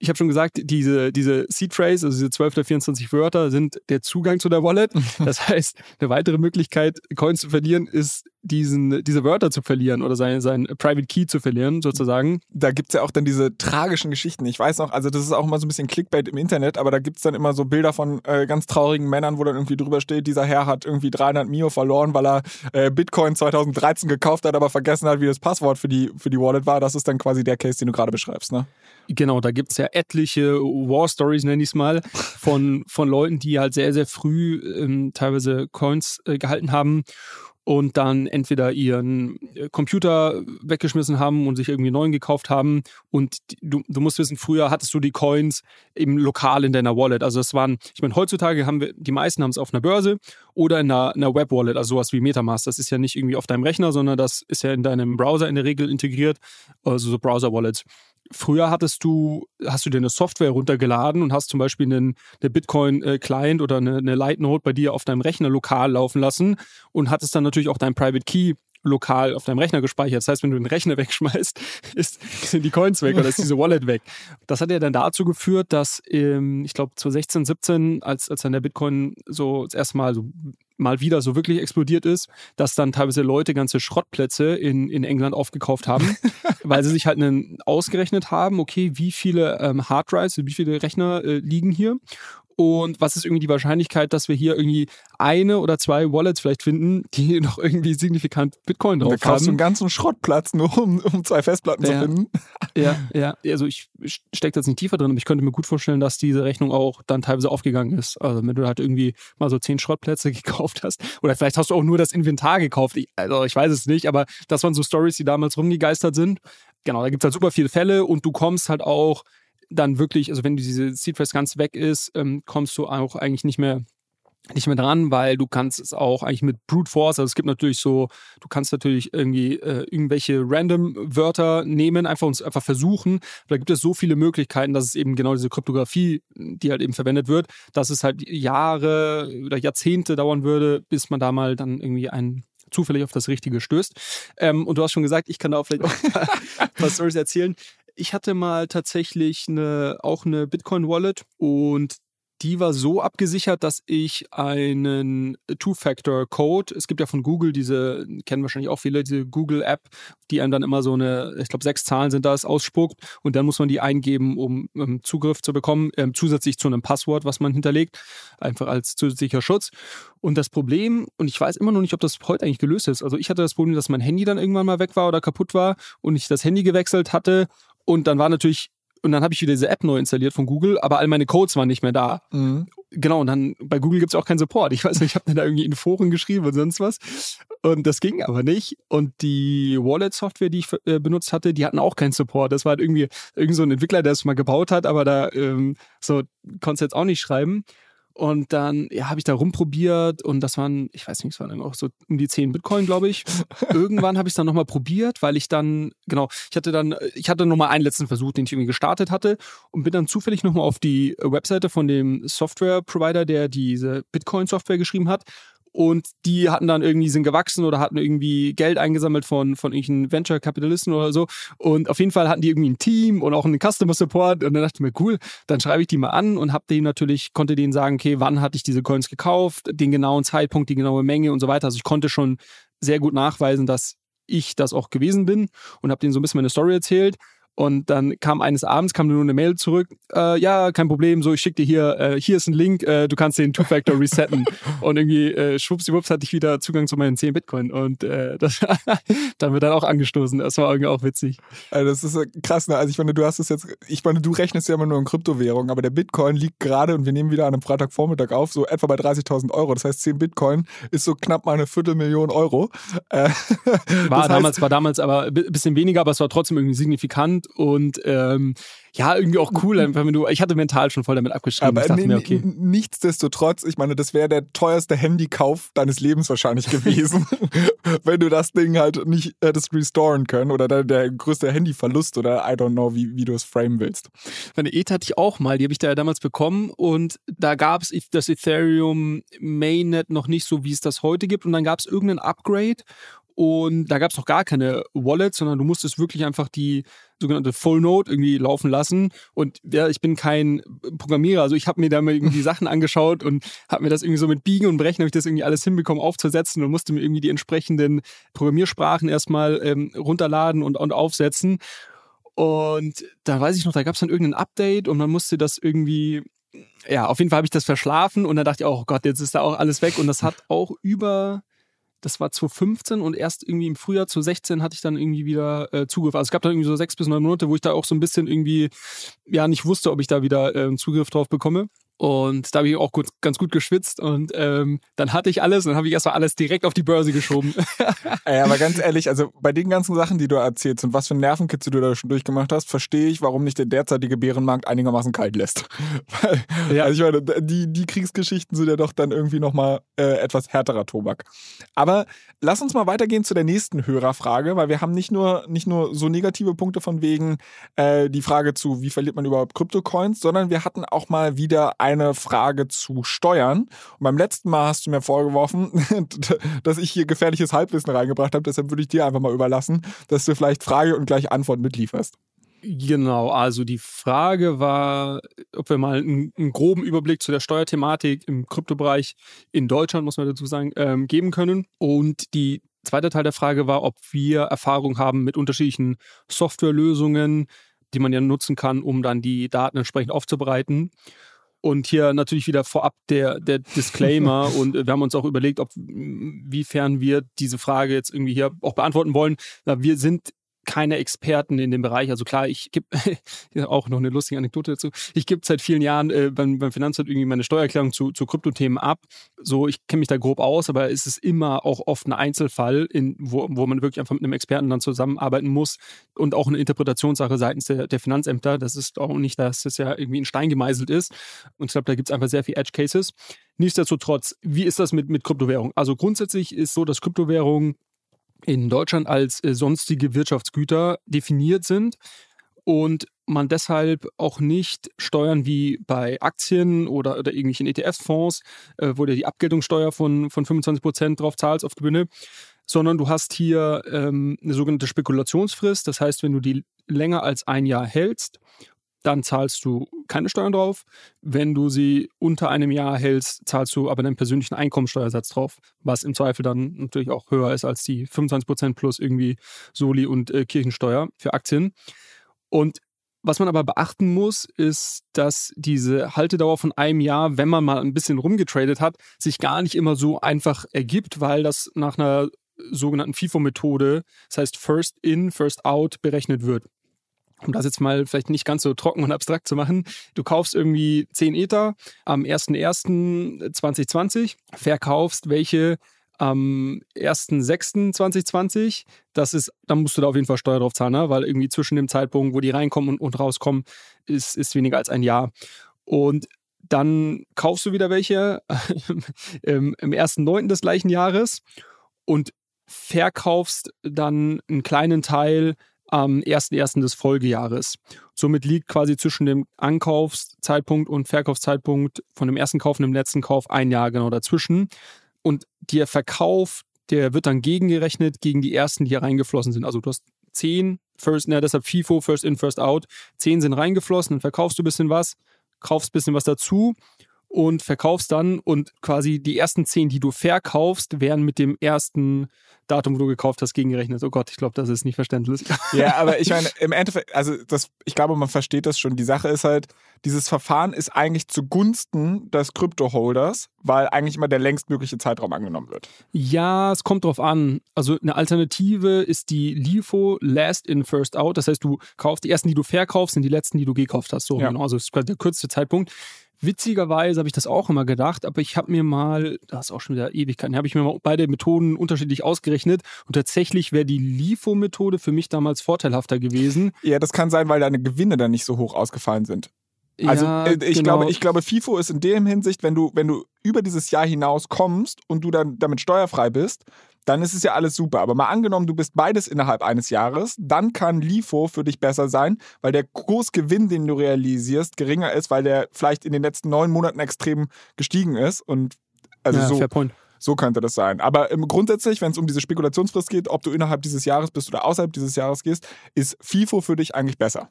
ich habe schon gesagt, diese, diese Seed Phrase, also diese 12 oder 24 Wörter, sind der Zugang zu der Wallet. <laughs> Das heißt, eine weitere Möglichkeit, Coins zu verlieren, ist, diesen, diese Wörter zu verlieren oder sein, sein Private Key zu verlieren, sozusagen. Da gibt es ja auch dann diese tragischen Geschichten. Ich weiß noch, also das ist auch immer so ein bisschen Clickbait im Internet, aber da gibt es dann immer so Bilder von äh, ganz traurigen Männern, wo dann irgendwie drüber steht, dieser Herr hat irgendwie 300 Mio verloren, weil er äh, Bitcoin 2013 gekauft hat, aber vergessen hat, wie das Passwort für die, für die Wallet war. Das ist dann quasi der Case, den du gerade beschreibst, ne? Genau, da gibt es ja etliche War Stories, nenne ich es mal, von, von Leuten, die halt sehr, sehr früh ähm, teilweise Coins äh, gehalten haben und dann entweder ihren äh, Computer weggeschmissen haben und sich irgendwie einen neuen gekauft haben. Und du, du musst wissen, früher hattest du die Coins im Lokal in deiner Wallet. Also es waren, ich meine, heutzutage haben wir, die meisten haben es auf einer Börse oder in einer, einer Web-Wallet, also sowas wie Metamask. Das ist ja nicht irgendwie auf deinem Rechner, sondern das ist ja in deinem Browser in der Regel integriert, also so Browser-Wallets. Früher hattest du, hast du dir eine Software runtergeladen und hast zum Beispiel einen, eine Bitcoin-Client oder eine, eine Lightnode bei dir auf deinem Rechner lokal laufen lassen und hattest dann natürlich auch dein Private Key lokal auf deinem Rechner gespeichert. Das heißt, wenn du den Rechner <laughs> wegschmeißt, ist, sind die Coins weg oder ist diese Wallet weg. Das hat ja dann dazu geführt, dass ähm, ich glaube 2016, 17, als, als dann der Bitcoin so das erste Mal so mal wieder so wirklich explodiert ist, dass dann teilweise Leute ganze Schrottplätze in, in England aufgekauft haben, <laughs> weil sie sich halt einen ausgerechnet haben, okay, wie viele ähm, Harddrives, wie viele Rechner äh, liegen hier und was ist irgendwie die Wahrscheinlichkeit, dass wir hier irgendwie eine oder zwei Wallets vielleicht finden, die <laughs> noch irgendwie signifikant Bitcoin drauf haben? Da kaufst du einen ganzen Schrottplatz nur, um, um zwei Festplatten ja. zu finden. Ja, <laughs> ja. Also ich stecke jetzt nicht tiefer drin, aber ich könnte mir gut vorstellen, dass diese Rechnung auch dann teilweise aufgegangen ist. Also wenn du halt irgendwie mal so zehn Schrottplätze <laughs> gekauft hast oder vielleicht hast du auch nur das Inventar gekauft. Ich, also ich weiß es nicht, aber das waren so Stories, die damals rumgegeistert sind. Genau, da gibt es halt super viele Fälle und du kommst halt auch dann wirklich, also wenn diese Seed Phrase ganz weg ist, ähm, kommst du auch eigentlich nicht mehr nicht mehr dran, weil du kannst es auch eigentlich mit Brute Force, also es gibt natürlich so, du kannst natürlich irgendwie äh, irgendwelche random Wörter nehmen, einfach uns einfach versuchen. Da gibt es so viele Möglichkeiten, dass es eben genau diese Kryptographie, die halt eben verwendet wird, dass es halt Jahre oder Jahrzehnte dauern würde, bis man da mal dann irgendwie ein zufällig auf das Richtige stößt. Ähm, und du hast schon gesagt, ich kann da auch vielleicht auch ein paar <laughs> Stories erzählen ich hatte mal tatsächlich eine, auch eine Bitcoin-Wallet und die war so abgesichert, dass ich einen Two-Factor-Code, es gibt ja von Google diese, kennen wahrscheinlich auch viele, diese Google-App, die einem dann immer so eine, ich glaube sechs Zahlen sind das, ausspuckt und dann muss man die eingeben, um, um Zugriff zu bekommen, ähm, zusätzlich zu einem Passwort, was man hinterlegt, einfach als zusätzlicher Schutz. Und das Problem, und ich weiß immer noch nicht, ob das heute eigentlich gelöst ist, also ich hatte das Problem, dass mein Handy dann irgendwann mal weg war oder kaputt war und ich das Handy gewechselt hatte und dann war natürlich, und dann habe ich wieder diese App neu installiert von Google, aber all meine Codes waren nicht mehr da. Mhm. Genau, und dann bei Google gibt es auch keinen Support. Ich weiß nicht, ich habe da irgendwie in Foren geschrieben und sonst was. Und das ging aber nicht. Und die Wallet-Software, die ich äh, benutzt hatte, die hatten auch keinen Support. Das war halt irgendwie irgend so ein Entwickler, der es mal gebaut hat, aber da ähm, so konntest du jetzt auch nicht schreiben. Und dann ja, habe ich da rumprobiert und das waren, ich weiß nicht, es waren dann auch so um die 10 Bitcoin, glaube ich. <laughs> Irgendwann habe ich es dann nochmal probiert, weil ich dann, genau, ich hatte dann, ich hatte nochmal einen letzten Versuch, den ich irgendwie gestartet hatte und bin dann zufällig nochmal auf die Webseite von dem Software-Provider, der diese Bitcoin-Software geschrieben hat und die hatten dann irgendwie, sind gewachsen oder hatten irgendwie Geld eingesammelt von, von irgendwelchen Venture-Kapitalisten oder so. Und auf jeden Fall hatten die irgendwie ein Team und auch einen Customer Support. Und dann dachte ich mir, cool, dann schreibe ich die mal an und hab denen natürlich, konnte denen sagen, okay, wann hatte ich diese Coins gekauft, den genauen Zeitpunkt, die genaue Menge und so weiter. Also ich konnte schon sehr gut nachweisen, dass ich das auch gewesen bin und habe denen so ein bisschen meine Story erzählt. Und dann kam eines Abends, kam nur eine Mail zurück, äh, ja, kein Problem, so ich schicke dir hier, äh, hier ist ein Link, äh, du kannst den Two-Factor resetten. <laughs> und irgendwie äh, schwuppsiwupps hatte ich wieder Zugang zu meinen 10 Bitcoin. Und äh, <laughs> das dann wird dann auch angestoßen. Das war irgendwie auch witzig. Also das ist äh, krass, ne? Also ich meine, du hast es jetzt, ich meine, du rechnest ja immer nur in Kryptowährungen, aber der Bitcoin liegt gerade, und wir nehmen wieder an einem Freitagvormittag auf, so etwa bei 30.000 Euro. Das heißt, 10 Bitcoin ist so knapp mal eine Viertelmillion Euro. Äh, <laughs> war damals, war damals aber ein bisschen weniger, aber es war trotzdem irgendwie signifikant und ähm, ja, irgendwie auch cool, einfach wenn du, ich hatte mental schon voll damit abgeschrieben. Aber mir, okay. nichtsdestotrotz, ich meine, das wäre der teuerste Handykauf deines Lebens wahrscheinlich <laughs> gewesen, <laughs> wenn du das Ding halt nicht hättest restoren können oder der, der größte Handyverlust oder I don't know, wie, wie du es framen willst. Meine ETH hatte ich auch mal, die habe ich da ja damals bekommen und da gab es das Ethereum Mainnet noch nicht so, wie es das heute gibt und dann gab es irgendein Upgrade und da gab es noch gar keine Wallets, sondern du musstest wirklich einfach die sogenannte Full Node irgendwie laufen lassen. Und ja, ich bin kein Programmierer, also ich habe mir da mal irgendwie <laughs> Sachen angeschaut und habe mir das irgendwie so mit Biegen und Brechen, habe ich das irgendwie alles hinbekommen aufzusetzen und musste mir irgendwie die entsprechenden Programmiersprachen erstmal ähm, runterladen und, und aufsetzen. Und da weiß ich noch, da gab es dann irgendein Update und man musste das irgendwie ja, auf jeden Fall habe ich das verschlafen und dann dachte ich, oh Gott, jetzt ist da auch alles weg und das hat auch über das war 2015 und erst irgendwie im Frühjahr 2016 hatte ich dann irgendwie wieder äh, Zugriff. Also es gab dann irgendwie so sechs bis neun Monate, wo ich da auch so ein bisschen irgendwie ja nicht wusste, ob ich da wieder äh, Zugriff drauf bekomme. Und da habe ich auch gut, ganz gut geschwitzt und ähm, dann hatte ich alles und dann habe ich erstmal alles direkt auf die Börse geschoben. <laughs> Ey, aber ganz ehrlich, also bei den ganzen Sachen, die du erzählst und was für Nervenkitzel du da schon durchgemacht hast, verstehe ich, warum nicht der derzeitige Bärenmarkt einigermaßen kalt lässt. <laughs> Weil, ja. Also ich meine, die, die Kriegsgeschichten sind ja doch dann irgendwie nochmal äh, etwas härterer Tobak. Aber lass uns mal weitergehen zu der nächsten Hörerfrage, weil wir haben nicht nur, nicht nur so negative Punkte von wegen äh, die Frage zu, wie verliert man überhaupt Kryptocoins, sondern wir hatten auch mal wieder ein eine Frage zu Steuern. Und beim letzten Mal hast du mir vorgeworfen, <laughs> dass ich hier gefährliches Halbwissen reingebracht habe. Deshalb würde ich dir einfach mal überlassen, dass du vielleicht Frage und gleich Antwort mitlieferst. Genau, also die Frage war, ob wir mal einen, einen, groben Überblick zu der Steuerthematik im Kryptobereich in Deutschland, muss man dazu sagen, ähm, geben können. Und die zweite Teil der Frage war, ob wir Erfahrung haben mit unterschiedlichen Softwarelösungen, die man ja nutzen kann, um dann die Daten entsprechend aufzubereiten. Und hier natürlich wieder vorab der, der Disclaimer. <laughs> und wir haben uns auch überlegt, ob, wiefern wir diese Frage jetzt irgendwie hier auch beantworten wollen. Wir sind keine Experten in dem Bereich. Also klar, ich gebe <laughs> auch noch eine lustige Anekdote dazu. Ich gebe seit vielen Jahren äh, beim, beim Finanzamt irgendwie meine Steuererklärung zu, zu Kryptothemen ab. So, ich kenne mich da grob aus, aber es ist immer auch oft ein Einzelfall, in, wo, wo man wirklich einfach mit einem Experten dann zusammenarbeiten muss und auch eine Interpretationssache seitens der, der Finanzämter. Das ist auch nicht, dass das ja irgendwie in Stein gemeißelt ist. Und ich glaube, da gibt es einfach sehr viele Edge Cases. Nichtsdestotrotz, wie ist das mit, mit Kryptowährung? Also grundsätzlich ist so, dass Kryptowährungen in Deutschland als äh, sonstige Wirtschaftsgüter definiert sind und man deshalb auch nicht Steuern wie bei Aktien oder, oder irgendwelchen ETF-Fonds, äh, wo du die Abgeltungssteuer von, von 25 Prozent drauf zahlst auf Gewinne, sondern du hast hier ähm, eine sogenannte Spekulationsfrist. Das heißt, wenn du die länger als ein Jahr hältst dann zahlst du keine Steuern drauf. Wenn du sie unter einem Jahr hältst, zahlst du aber deinen persönlichen Einkommensteuersatz drauf, was im Zweifel dann natürlich auch höher ist als die 25% plus irgendwie Soli und äh, Kirchensteuer für Aktien. Und was man aber beachten muss, ist, dass diese Haltedauer von einem Jahr, wenn man mal ein bisschen rumgetradet hat, sich gar nicht immer so einfach ergibt, weil das nach einer sogenannten FIFO-Methode, das heißt First In, First Out, berechnet wird um das jetzt mal vielleicht nicht ganz so trocken und abstrakt zu machen, du kaufst irgendwie 10 Ether am 01.01.2020, verkaufst welche am 1.06.2020, das ist, dann musst du da auf jeden Fall Steuer drauf zahlen, ne? weil irgendwie zwischen dem Zeitpunkt, wo die reinkommen und, und rauskommen, ist, ist weniger als ein Jahr. Und dann kaufst du wieder welche <laughs> im, im 1.09. des gleichen Jahres und verkaufst dann einen kleinen Teil am 1.1. des Folgejahres. Somit liegt quasi zwischen dem Ankaufszeitpunkt und Verkaufszeitpunkt von dem ersten Kauf und dem letzten Kauf ein Jahr genau dazwischen. Und der Verkauf, der wird dann gegengerechnet gegen die ersten, die hier reingeflossen sind. Also du hast zehn, first, na, deshalb FIFO, First In, First Out, zehn sind reingeflossen, dann verkaufst du ein bisschen was, kaufst ein bisschen was dazu und verkaufst dann und quasi die ersten zehn, die du verkaufst, werden mit dem ersten Datum, wo du gekauft hast, gegengerechnet. Oh Gott, ich glaube, das ist nicht verständlich. <laughs> Ja, aber ich meine, im Endeffekt, also das, ich glaube, man versteht das schon. Die Sache ist halt, dieses Verfahren ist eigentlich zugunsten des Kryptoholders, weil eigentlich immer der längstmögliche Zeitraum angenommen wird. Ja, es kommt drauf an. Also eine Alternative ist die LIFO Last in First Out. Das heißt, du kaufst die ersten, die du verkaufst, sind die letzten, die du gekauft hast. So ja. genau. Also das ist quasi der kürzeste Zeitpunkt. Witzigerweise habe ich das auch immer gedacht, aber ich habe mir mal, das ist auch schon wieder Ewigkeiten, habe ich mir mal beide Methoden unterschiedlich ausgerechnet und tatsächlich wäre die LIFO-Methode für mich damals vorteilhafter gewesen. Ja, das kann sein, weil deine Gewinne dann nicht so hoch ausgefallen sind. Also ja, äh, ich genau. glaube, ich glaube, FIFO ist in dem Hinsicht, wenn du, wenn du über dieses Jahr hinaus kommst und du dann damit steuerfrei bist, dann ist es ja alles super. Aber mal angenommen, du bist beides innerhalb eines Jahres, dann kann LIFO für dich besser sein, weil der Kursgewinn, den du realisierst, geringer ist, weil der vielleicht in den letzten neun Monaten extrem gestiegen ist. Und also ja, so. So könnte das sein. Aber ähm, grundsätzlich, wenn es um diese Spekulationsfrist geht, ob du innerhalb dieses Jahres bist oder außerhalb dieses Jahres gehst, ist FIFO für dich eigentlich besser.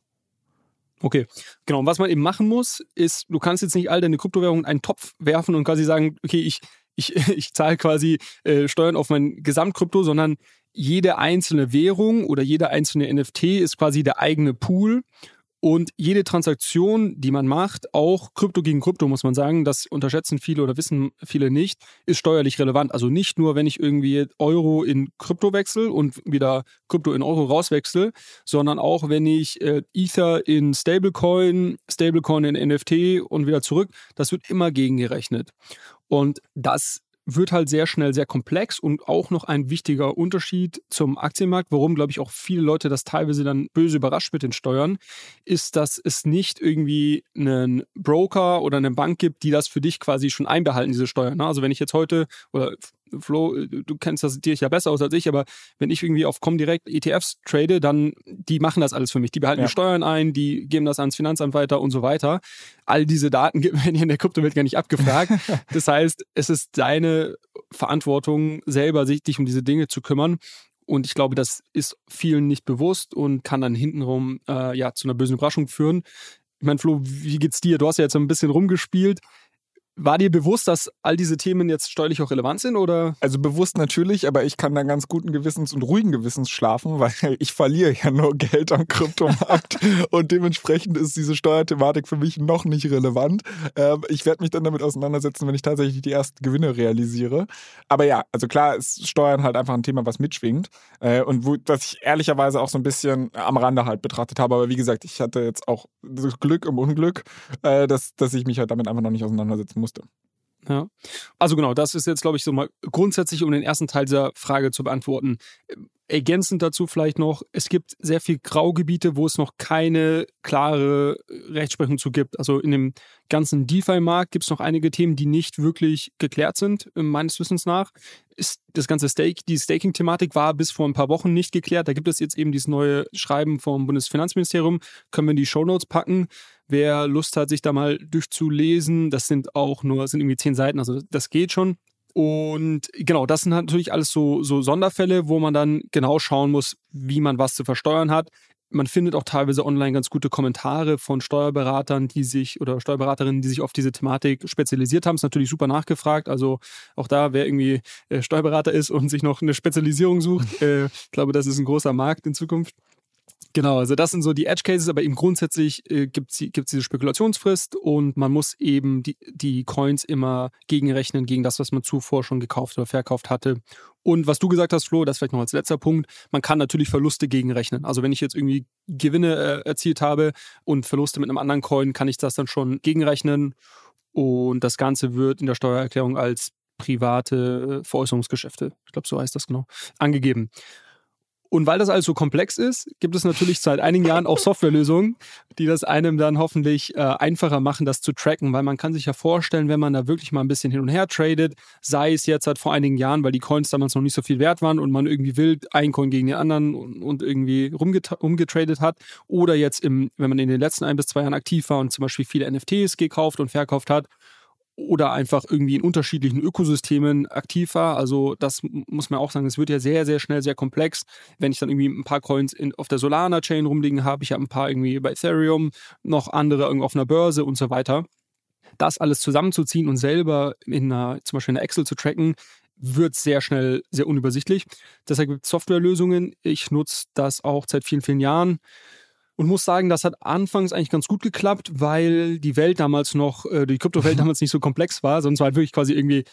Okay, genau. Und was man eben machen muss, ist, du kannst jetzt nicht all deine Kryptowährungen in einen Topf werfen und quasi sagen, okay, ich ich, <laughs> ich zahle quasi äh, Steuern auf mein Gesamtkrypto, sondern jede einzelne Währung oder jede einzelne NFT ist quasi der eigene Pool Und jede Transaktion, die man macht, auch Krypto gegen Krypto, muss man sagen, das unterschätzen viele oder wissen viele nicht, ist steuerlich relevant. Also nicht nur, wenn ich irgendwie Euro in Krypto wechsle und wieder Krypto in Euro rauswechsel, sondern auch, wenn ich äh, Ether in Stablecoin, Stablecoin in NFT und wieder zurück, das wird immer gegengerechnet. Und das wird halt sehr schnell sehr komplex und auch noch ein wichtiger Unterschied zum Aktienmarkt, warum, glaube ich, auch viele Leute das teilweise dann böse überrascht mit den Steuern, ist, dass es nicht irgendwie einen Broker oder eine Bank gibt, die das für dich quasi schon einbehalten, diese Steuern. Ne? Also wenn ich jetzt heute oder Flo, äh, du kennst das dir ja besser aus als ich, aber wenn ich irgendwie auf Comdirect ETFs trade, dann die machen das alles für mich. Die behalten ja. die Steuern ein, die geben das ans Finanzamt weiter und so weiter. All diese Daten <laughs> werden hier in der Kryptowelt gar nicht abgefragt. <laughs> das heißt, es ist deine Verantwortung, selber sich dich um diese Dinge zu kümmern. Und ich glaube, das ist vielen nicht bewusst und kann dann hintenrum äh, ja zu einer bösen Überraschung führen. Ich meine, Flo, wie geht's dir? Du hast ja jetzt ein bisschen rumgespielt. War dir bewusst, dass all diese Themen jetzt steuerlich auch relevant sind oder? Also bewusst natürlich, aber ich kann dann ganz guten Gewissens und ruhigen Gewissens schlafen, weil <laughs> ich verliere ja nur Geld am Kryptomarkt <laughs> und dementsprechend ist diese Steuerthematik für mich noch nicht relevant. Ähm, ich werde mich dann damit auseinandersetzen, wenn ich tatsächlich die ersten Gewinne realisiere. Aber ja, also klar ist Steuern halt einfach ein Thema, was mitschwingt äh, und wo, was ich ehrlicherweise auch so ein bisschen am Rande halt betrachtet habe. Aber wie gesagt, ich hatte jetzt auch Glück im Unglück, äh, dass, dass ich mich halt damit einfach noch nicht auseinandersetzen musste. Ja. Also genau, das ist jetzt, glaube ich, so mal grundsätzlich, um den ersten Teil dieser Frage zu beantworten. Ergänzend dazu vielleicht noch, es gibt sehr viel Graugebiete, wo es noch keine klare Rechtsprechung zu gibt. Also in dem ganzen DeFi-Markt gibt es noch einige Themen, die nicht wirklich geklärt sind, äh, meines Wissens nach. Ist das ganze Stake, die Staking-Thematik war bis vor ein paar Wochen nicht geklärt. Da gibt es jetzt eben dieses neue Schreiben vom Bundesfinanzministerium. Können wir in die Shownotes packen. Wer Lust hat, sich da mal durchzulesen, das sind auch nur, sind irgendwie zehn Seiten, also das geht schon. Und genau, das sind natürlich alles so, so Sonderfälle, wo man dann genau schauen muss, wie man was zu versteuern hat. Man findet auch teilweise online ganz gute Kommentare von Steuerberatern, die sich oder Steuerberaterinnen, die sich auf diese Thematik spezialisiert haben. Ist natürlich super nachgefragt. Also auch da, wer irgendwie äh, Steuerberater ist und sich noch eine Spezialisierung sucht, <laughs> äh, ich glaube, das ist ein großer Markt in Zukunft. Genau, also das sind so die Edge Cases, aber eben grundsätzlich äh, gibt es diese Spekulationsfrist und man muss eben die, die Coins immer gegenrechnen gegen das, was man zuvor schon gekauft oder verkauft hatte. Und was du gesagt hast, Flo, das vielleicht noch als letzter Punkt, man kann natürlich Verluste gegenrechnen. Also wenn ich jetzt irgendwie Gewinne äh, erzielt habe und Verluste mit einem anderen Coin, kann ich das dann schon gegenrechnen und das Ganze wird in der Steuererklärung als private äh, Veräußerungsgeschäfte, ich glaube, so heißt das genau, angegeben. Und weil das alles so komplex ist, gibt es natürlich seit einigen Jahren auch Softwarelösungen, die das einem dann hoffentlich äh, einfacher machen, das zu tracken, weil man kann sich ja vorstellen, wenn man da wirklich mal ein bisschen hin und her tradet, sei es jetzt halt vor einigen Jahren, weil die Coins damals noch nicht so viel wert waren und man irgendwie wild ein Coin gegen den anderen und, und irgendwie umgetradet hat, oder jetzt im, wenn man in den letzten ein bis zwei Jahren aktiv war und zum Beispiel viele NFTs gekauft und verkauft hat oder einfach irgendwie in unterschiedlichen Ökosystemen aktiv war. Also das muss man auch sagen, es wird ja sehr, sehr schnell sehr komplex. Wenn ich dann irgendwie ein paar Coins in, auf der Solana-Chain rumliegen habe, ich habe ein paar irgendwie bei Ethereum, noch andere irgendwie auf einer Börse und so weiter. Das alles zusammenzuziehen und selber in einer, zum Beispiel in einer Excel zu tracken, wird sehr schnell sehr unübersichtlich. Deshalb gibt es Softwarelösungen. Ich nutze das auch seit vielen, vielen Jahren und muss sagen, das hat anfangs eigentlich ganz gut geklappt, weil die Welt damals noch, äh, die Kryptowelt damals nicht so komplex war, sonst war halt wirklich quasi irgendwie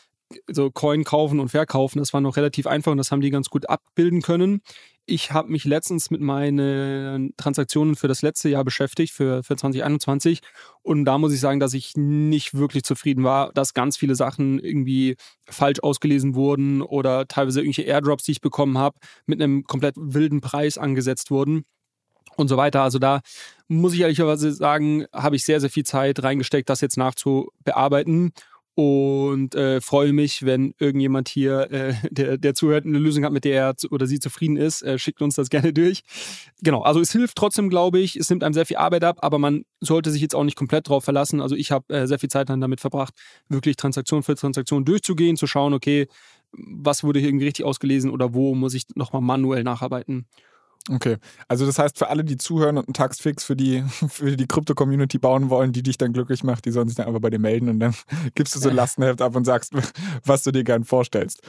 so Coin kaufen und verkaufen. Das war noch relativ einfach und das haben die ganz gut abbilden können. Ich habe mich letztens mit meinen Transaktionen für das letzte Jahr beschäftigt, für, für 2021. Und da muss ich sagen, dass ich nicht wirklich zufrieden war, dass ganz viele Sachen irgendwie falsch ausgelesen wurden oder teilweise irgendwelche Airdrops, die ich bekommen habe, mit einem komplett wilden Preis angesetzt wurden und so weiter. Also da muss ich ehrlicherweise sagen, habe ich sehr, sehr viel Zeit reingesteckt, das jetzt nachzubearbeiten und äh, freue mich, wenn irgendjemand hier, äh, der, der zuhört, eine Lösung hat, mit der er oder sie zufrieden ist, äh, schickt uns das gerne durch. Genau, also es hilft trotzdem, glaube ich. Es nimmt einem sehr viel Arbeit ab, aber man sollte sich jetzt auch nicht komplett drauf verlassen. Also ich habe äh, sehr viel Zeit dann damit verbracht, wirklich Transaktion für Transaktion durchzugehen, zu schauen, okay, was wurde hier irgendwie richtig ausgelesen oder wo muss ich nochmal manuell nacharbeiten. Okay, also das heißt, für alle, die zuhören und einen Taxfix für die, <laughs> für die Krypto-Community bauen wollen, die dich dann glücklich macht, die sollen sich dann einfach bei dir melden und dann <laughs> gibst du so ein <laughs> Lastenheft ab und sagst, was du dir gern vorstellst.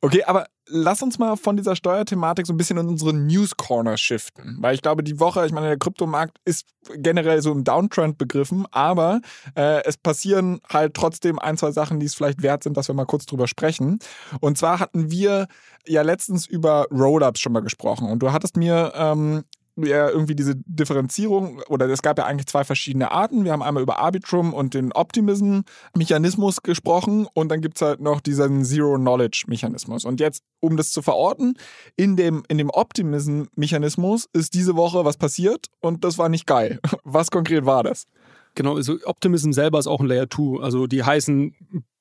Okay, aber lass uns mal von dieser Steuerthematik so ein bisschen in unsere News Corner shiften. Weil ich glaube, die Woche, ich meine, der Kryptomarkt ist generell so im Downtrend begriffen, aber äh, es passieren halt trotzdem ein, zwei Sachen, die es vielleicht wert sind, dass wir mal kurz drüber sprechen. Und zwar hatten wir ja letztens über Rollups schon mal gesprochen und du hattest mir ähm, ja irgendwie diese Differenzierung, oder es gab ja eigentlich zwei verschiedene Arten. Wir haben einmal über Arbitrum und den Optimism-Mechanismus gesprochen und dann gibt es halt noch diesen Zero-Knowledge-Mechanismus. Und jetzt, um das zu verorten, in dem, in dem Optimism-Mechanismus ist diese Woche was passiert und das war nicht geil. <laughs> Was konkret war das? Genau, also Optimism selber ist auch ein Layer 2. Also die heißen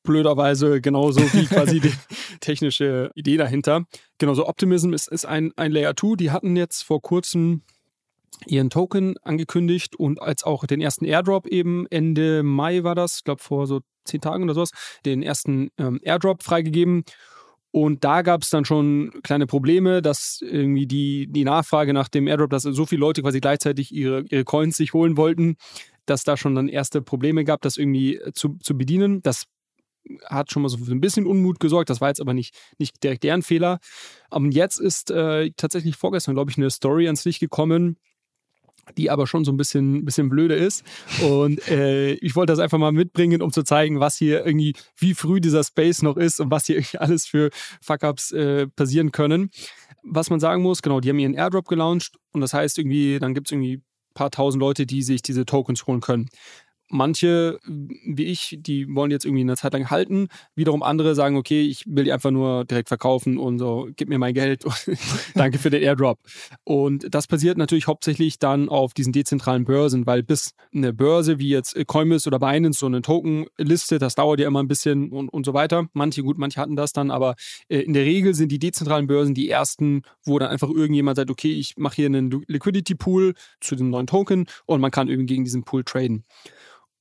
blöderweise genauso wie quasi die <laughs> technische Idee dahinter. Genauso Optimism ist, ist ein, ein Layer 2. Die hatten jetzt vor kurzem ihren Token angekündigt und als auch den ersten Airdrop eben Ende Mai war das, ich glaube vor so zehn Tagen oder sowas, den ersten ähm, Airdrop freigegeben. Und da gab es dann schon kleine Probleme, dass irgendwie die, die Nachfrage nach dem Airdrop, dass so viele Leute quasi gleichzeitig ihre, ihre Coins sich holen wollten, dass da schon dann erste Probleme gab, das irgendwie zu, zu bedienen. Das hat schon mal so ein bisschen Unmut gesorgt. Das war jetzt aber nicht, nicht direkt deren Fehler. Und jetzt ist äh, tatsächlich vorgestern, glaube ich, eine Story ans Licht gekommen, die aber schon so ein bisschen, bisschen blöde ist. Und äh, ich wollte das einfach mal mitbringen, um zu zeigen, was hier irgendwie, wie früh dieser Space noch ist und was hier alles für Fuck-Ups äh, passieren können. Was man sagen muss, genau, die haben ihren Airdrop gelauncht und das heißt irgendwie, dann gibt es irgendwie paar tausend Leute, die sich diese Tokens holen können. Manche, wie ich, die wollen jetzt irgendwie eine Zeit lang halten. Wiederum andere sagen, okay, ich will die einfach nur direkt verkaufen und so, gib mir mein Geld und <laughs> danke für den Airdrop. Und das passiert natürlich hauptsächlich dann auf diesen dezentralen Börsen, weil bis eine Börse wie jetzt Coinbase oder Binance so einen Token listet, das dauert ja immer ein bisschen und, und so weiter. Manche, gut, manche hatten das dann, aber äh, in der Regel sind die dezentralen Börsen die ersten, wo dann einfach irgendjemand sagt, okay, ich mache hier einen Liquidity Pool zu dem neuen Token und man kann irgendwie gegen diesen Pool traden.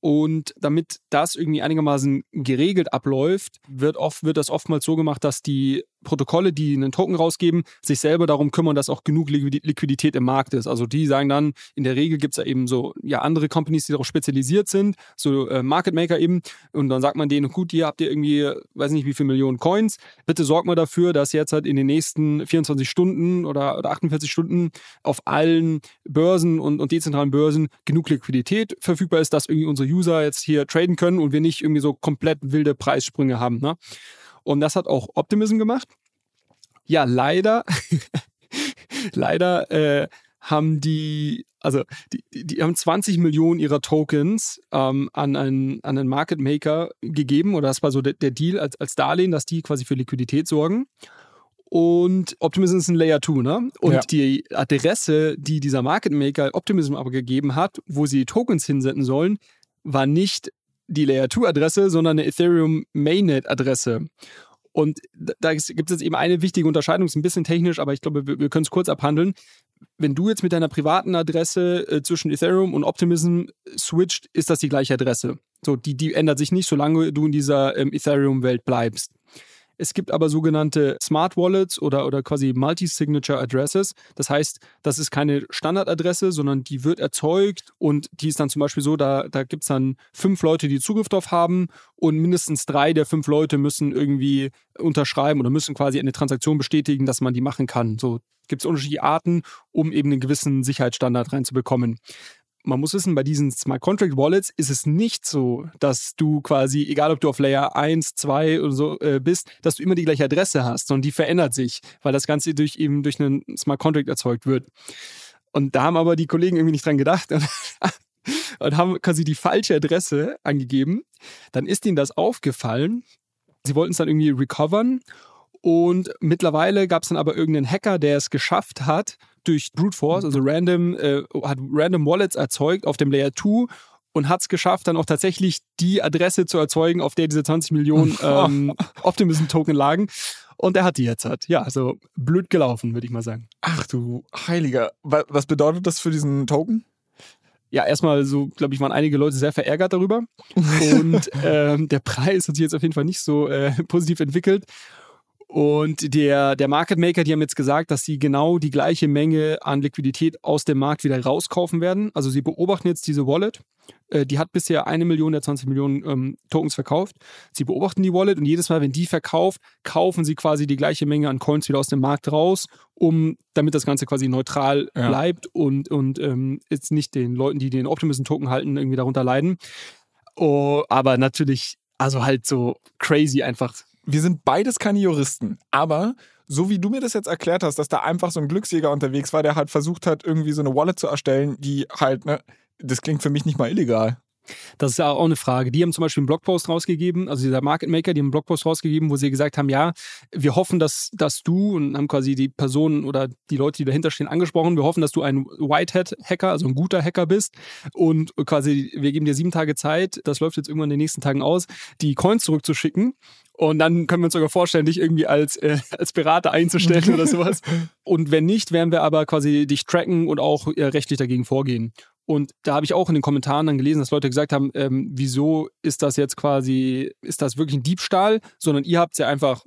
Und damit das irgendwie einigermaßen geregelt abläuft, wird, oft, wird das oftmals so gemacht, dass die Protokolle, die einen Token rausgeben, sich selber darum kümmern, dass auch genug Liquidität im Markt ist. Also die sagen dann, in der Regel gibt es ja eben so ja andere Companies, die darauf spezialisiert sind, so äh, Market Maker eben. Und dann sagt man denen, gut, hier habt ihr irgendwie, weiß nicht wie viele Millionen Coins. Bitte sorgt mal dafür, dass jetzt halt in den nächsten 24 Stunden oder, oder 48 Stunden auf allen Börsen und, und dezentralen Börsen genug Liquidität verfügbar ist, dass irgendwie unsere User jetzt hier traden können und wir nicht irgendwie so komplett wilde Preissprünge haben. Ne? Und das hat auch Optimism gemacht. Ja, leider, <laughs> leider äh, haben die, also die, die haben 20 Millionen ihrer Tokens ähm, an, einen, an einen Market Maker gegeben, oder das war so der, der Deal als, als Darlehen, dass die quasi für Liquidität sorgen. Und Optimism ist ein Layer 2, ne? Und ja. die Adresse, die dieser Market Maker Optimism aber gegeben hat, wo sie Tokens hinsenden sollen, war nicht die Layer 2 Adresse, sondern eine Ethereum Mainnet Adresse. Und da gibt es jetzt eben eine wichtige Unterscheidung, ist ein bisschen technisch, aber ich glaube, wir, wir können es kurz abhandeln. Wenn du jetzt mit deiner privaten Adresse äh, zwischen Ethereum und Optimism switcht, ist das die gleiche Adresse. So, die, die ändert sich nicht, solange du in dieser ähm, Ethereum-Welt bleibst. Es gibt aber sogenannte Smart Wallets oder, oder quasi Multi-Signature Addresses. Das heißt, das ist keine Standardadresse, sondern die wird erzeugt und die ist dann zum Beispiel so, da, da gibt es dann fünf Leute, die Zugriff drauf haben und mindestens drei der fünf Leute müssen irgendwie unterschreiben oder müssen quasi eine Transaktion bestätigen, dass man die machen kann. So gibt es unterschiedliche Arten, um eben einen gewissen Sicherheitsstandard reinzubekommen man muss wissen, bei diesen Smart Contract Wallets ist es nicht so, dass du quasi, egal ob du auf Layer 1, 2 oder so äh, bist, dass du immer die gleiche Adresse hast, sondern die verändert sich, weil das Ganze durch eben durch einen Smart Contract erzeugt wird. Und da haben aber die Kollegen irgendwie nicht dran gedacht und, <laughs> und haben quasi die falsche Adresse angegeben. Dann ist ihnen das aufgefallen. Sie wollten es dann irgendwie recovern und mittlerweile gab es dann aber irgendeinen Hacker, der es geschafft hat, durch Brute Force, also random, äh, hat random Wallets erzeugt auf dem Layer 2 und hat es geschafft, dann auch tatsächlich die Adresse zu erzeugen, auf der diese 20 Millionen <laughs> ähm, Optimism-Token lagen. Und er hat die jetzt hat. Ja, also blöd gelaufen, würde ich mal sagen. Ach du Heiliger. Was bedeutet das für diesen Token? ja, erstmal so, glaube ich, waren einige Leute sehr verärgert darüber. <laughs> Und ähm, der Preis hat sich jetzt auf jeden Fall nicht so äh, positiv entwickelt. Und der, der Market Maker, die haben jetzt gesagt, dass sie genau die gleiche Menge an Liquidität aus dem Markt wieder rauskaufen werden. Also sie beobachten jetzt diese Wallet. Äh, die hat bisher eine Million der 20 Millionen ähm, Tokens verkauft. Sie beobachten die Wallet und jedes Mal, wenn die verkauft, kaufen sie quasi die gleiche Menge an Coins wieder aus dem Markt raus, um damit das Ganze quasi neutral ja. bleibt und, und ähm, jetzt nicht den Leuten, die den Optimism-Token halten, irgendwie darunter leiden. Oh, aber natürlich, also halt so crazy einfach wir sind beides keine Juristen, aber so wie du mir das jetzt erklärt hast, dass da einfach so ein Glücksjäger unterwegs war, der halt versucht hat, irgendwie so eine Wallet zu erstellen, die halt, ne, das klingt für mich nicht mal illegal. Das ist ja auch eine Frage. Die haben zum Beispiel einen Blogpost rausgegeben, also dieser Market Maker, die haben einen Blogpost rausgegeben, wo sie gesagt haben, ja, wir hoffen, dass, dass du und haben quasi die Personen oder die Leute, die dahinter stehen, angesprochen, wir hoffen, dass du ein Whitehead-Hacker, also ein guter Hacker bist und quasi, wir geben dir sieben Tage Zeit, das läuft jetzt irgendwann in den nächsten Tagen aus, die Coins zurückzuschicken und dann können wir uns sogar vorstellen, dich irgendwie als, äh, als Berater einzustellen oder sowas. <laughs> Und wenn nicht, werden wir aber quasi dich tracken und auch äh, rechtlich dagegen vorgehen. Und da habe ich auch in den Kommentaren dann gelesen, dass Leute gesagt haben, ähm, wieso ist das jetzt quasi, ist das wirklich ein Diebstahl, sondern ihr habt es ja einfach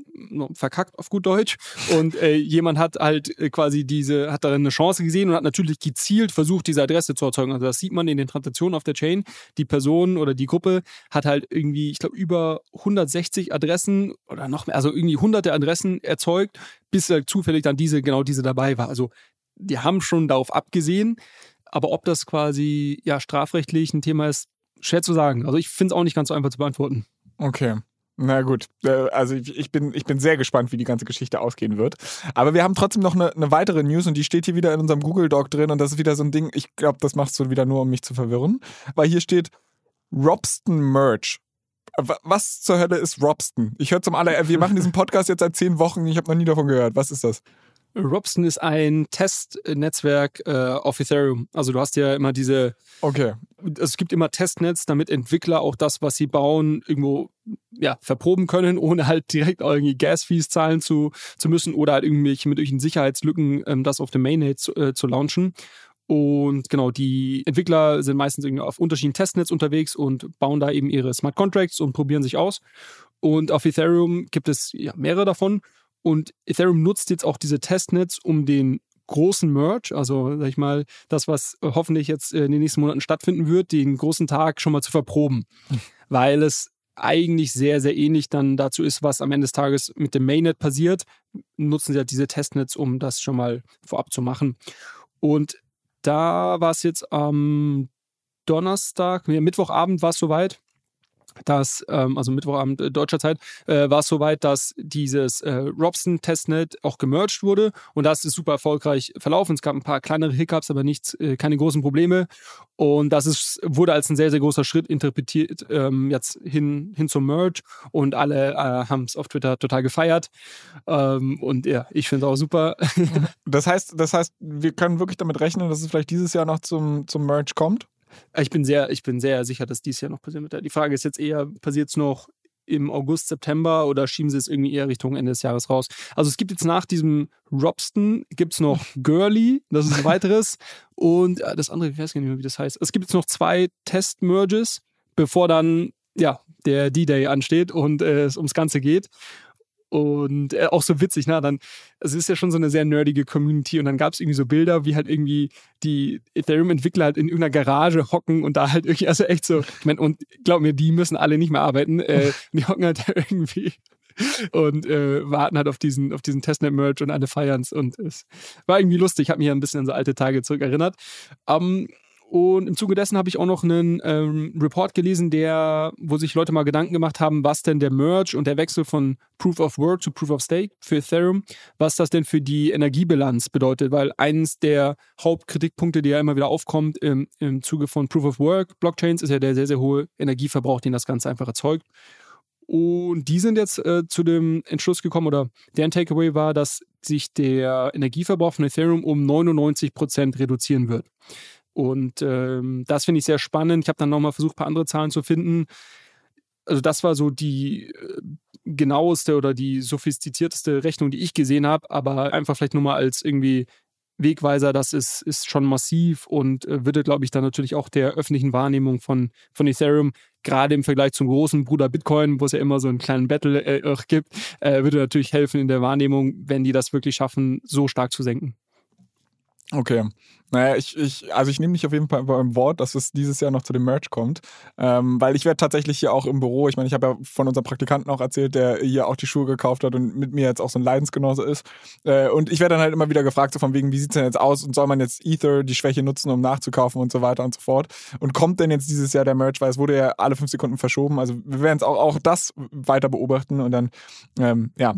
verkackt auf gut Deutsch. Und äh, jemand hat halt äh, quasi diese, hat darin eine Chance gesehen und hat natürlich gezielt versucht, diese Adresse zu erzeugen. Also das sieht man in den Transaktionen auf der Chain. Die Person oder die Gruppe hat halt irgendwie, ich glaube, über 160 Adressen oder noch mehr, also irgendwie hunderte Adressen erzeugt, bis halt zufällig dann diese, genau diese dabei war. Also die haben schon darauf abgesehen, aber ob das quasi ja strafrechtlich ein Thema ist, schwer zu sagen. Also ich finde es auch nicht ganz so einfach zu beantworten. Okay. Na gut, äh, also ich bin, ich bin sehr gespannt, wie die ganze Geschichte ausgehen wird. Aber wir haben trotzdem noch eine, eine weitere News und die steht hier wieder in unserem Google Doc drin und das ist wieder so ein Ding, ich glaube, das machst du wieder nur, um mich zu verwirren. Weil hier steht Robston Merch. Was zur Hölle ist Robston? Ich höre zum allerersten, wir machen diesen Podcast jetzt seit zehn Wochen, ich habe noch nie davon gehört. Was ist das? Robson ist ein Testnetzwerk äh, auf Ethereum. Also du hast ja immer diese. Okay. Es gibt immer Testnetz, damit Entwickler auch das, was sie bauen, irgendwo ja, verproben können, <laughs> ohne halt direkt irgendwie Gas-Fees zahlen zu, zu müssen oder halt irgendwie mit irgendwelchen Sicherheitslücken ähm, das auf dem Mainnet zu, äh, zu launchen. Und genau, die Entwickler sind meistens irgendwie auf unterschiedlichen Testnetz unterwegs und bauen da eben ihre Smart Contracts und probieren sich aus. Und auf Ethereum gibt es ja mehrere davon. Und Ethereum nutzt jetzt auch diese Testnets, um den großen Merge, also sag ich mal, das, was hoffentlich jetzt in den nächsten Monaten stattfinden wird, den großen Tag schon mal zu verproben. Mhm. Weil es eigentlich sehr, sehr ähnlich dann dazu ist, was am Ende des Tages mit dem Mainnet passiert, nutzen sie halt diese Testnets, um das schon mal vorab zu machen. Und da war es jetzt am Donnerstag, nee, Mittwochabend war es soweit dass, ähm, also Mittwochabend äh, deutscher Zeit, äh, war es soweit, dass dieses äh, Robson-Testnet auch gemerged wurde und das ist super erfolgreich verlaufen. Es gab ein paar kleinere Hiccups, aber nichts, äh, keine großen Probleme. Und das ist, wurde als ein sehr, sehr großer Schritt interpretiert, ähm, jetzt hin, hin zum Merge und alle äh, haben es auf Twitter total gefeiert. Ähm, und ja, ich finde es auch super. <laughs> das heißt, das heißt, wir können wirklich damit rechnen, dass es vielleicht dieses Jahr noch zum, zum Merge kommt? Äh, ich bin sehr, ich bin sehr sicher, dass dies Jahr noch passieren wird. Die Frage ist jetzt eher, passiert es noch im August, September oder schieben sie es irgendwie eher Richtung Ende des Jahres raus? Also es gibt jetzt nach diesem Robston, gibt es noch <laughs> Girly, das ist ein weiteres. Und äh, das andere, ich weiß gar nicht mehr, wie das heißt. Es gibt jetzt noch zwei Test-Merges, bevor dann ja, der D-Day ansteht und äh, es ums Ganze geht. Und äh, auch so witzig, na, dann, es ist ja schon so eine sehr nerdige Community und dann gab es irgendwie so Bilder, wie halt irgendwie die Ethereum-Entwickler halt in irgendeiner Garage hocken und da halt irgendwie, also echt so, ich meine, und glaub mir, die müssen alle nicht mehr arbeiten, äh, <laughs> die hocken halt irgendwie und äh, warten halt auf diesen, auf diesen Testnet-Merch und alle feiern es und es war irgendwie lustig, ich habe mich ja ein bisschen an so alte Tage zurückerinnert. Um, ähm, und im Zuge dessen habe ich auch noch einen ähm, Report gelesen, der, wo sich Leute mal Gedanken gemacht haben, was denn der Merge und der Wechsel von Proof of Work zu Proof of Stake für Ethereum, was das denn für die Energiebilanz bedeutet, weil eines der Hauptkritikpunkte, die ja immer wieder aufkommt im, im Zuge von Proof of Work Blockchains, ist ja der sehr, sehr hohe Energieverbrauch, den das Ganze einfach erzeugt. Und die sind jetzt äh, zu dem Entschluss gekommen, oder deren Takeaway war, dass sich der Energieverbrauch von Ethereum um 99 Prozent reduzieren wird. Und ähm, das finde ich sehr spannend. Ich habe dann nochmal versucht, ein paar andere Zahlen zu finden. Also das war so die äh, genaueste oder die sophistizierteste Rechnung, die ich gesehen habe, aber einfach vielleicht nur mal als irgendwie Wegweiser, das ist, ist schon massiv und äh, würde, glaube ich, dann natürlich auch der öffentlichen Wahrnehmung von, von Ethereum, gerade im Vergleich zum großen Bruder Bitcoin, wo es ja immer so einen kleinen Battle äh, gibt, äh, würde natürlich helfen in der Wahrnehmung, wenn die das wirklich schaffen, so stark zu senken. Okay. Naja, ich, ich, also ich nehme dich auf jeden Fall beim Wort, dass es dieses Jahr noch zu dem Merch kommt. Ähm, weil ich werde tatsächlich hier auch im Büro, ich meine, ich habe ja von unserem Praktikanten auch erzählt, der hier auch die Schuhe gekauft hat und mit mir jetzt auch so ein Leidensgenosse ist. Äh, und ich werde dann halt immer wieder gefragt, so von wegen, wie sieht es denn jetzt aus und soll man jetzt Ether, die Schwäche nutzen, um nachzukaufen und so weiter und so fort. Und kommt denn jetzt dieses Jahr der Merch, weil es wurde ja alle fünf Sekunden verschoben. Also wir werden es auch, auch das weiter beobachten und dann, ähm, ja,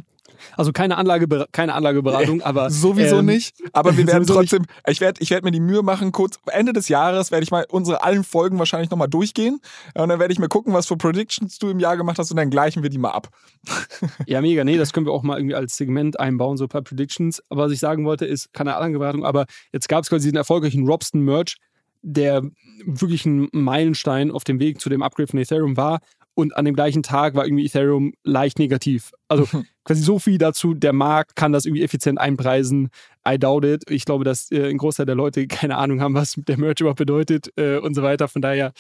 also keine, Anlage, keine Anlageberatung, <laughs> aber. Sowieso ähm, nicht. Aber wir werden <laughs> trotzdem, ich werde ich werd mir die Mühe machen, kurz Ende des Jahres werde ich mal unsere allen Folgen wahrscheinlich nochmal durchgehen. Und dann werde ich mir gucken, was für Predictions du im Jahr gemacht hast und dann gleichen wir die mal ab. <laughs> Ja, mega. Nee, das können wir auch mal irgendwie als Segment einbauen, so ein paar Predictions. Aber was ich sagen wollte, ist keine Anlageberatung, aber jetzt gab es quasi diesen erfolgreichen Robston-Merch, der wirklich ein Meilenstein auf dem Weg zu dem Upgrade von Ethereum war. Und an dem gleichen Tag war irgendwie Ethereum leicht negativ. Also <laughs> quasi so viel dazu, der Markt kann das irgendwie effizient einpreisen. I doubt it. Ich glaube, dass äh, ein Großteil der Leute <laughs> keine Ahnung haben, was der Merch überhaupt bedeutet äh, und so weiter. Von daher,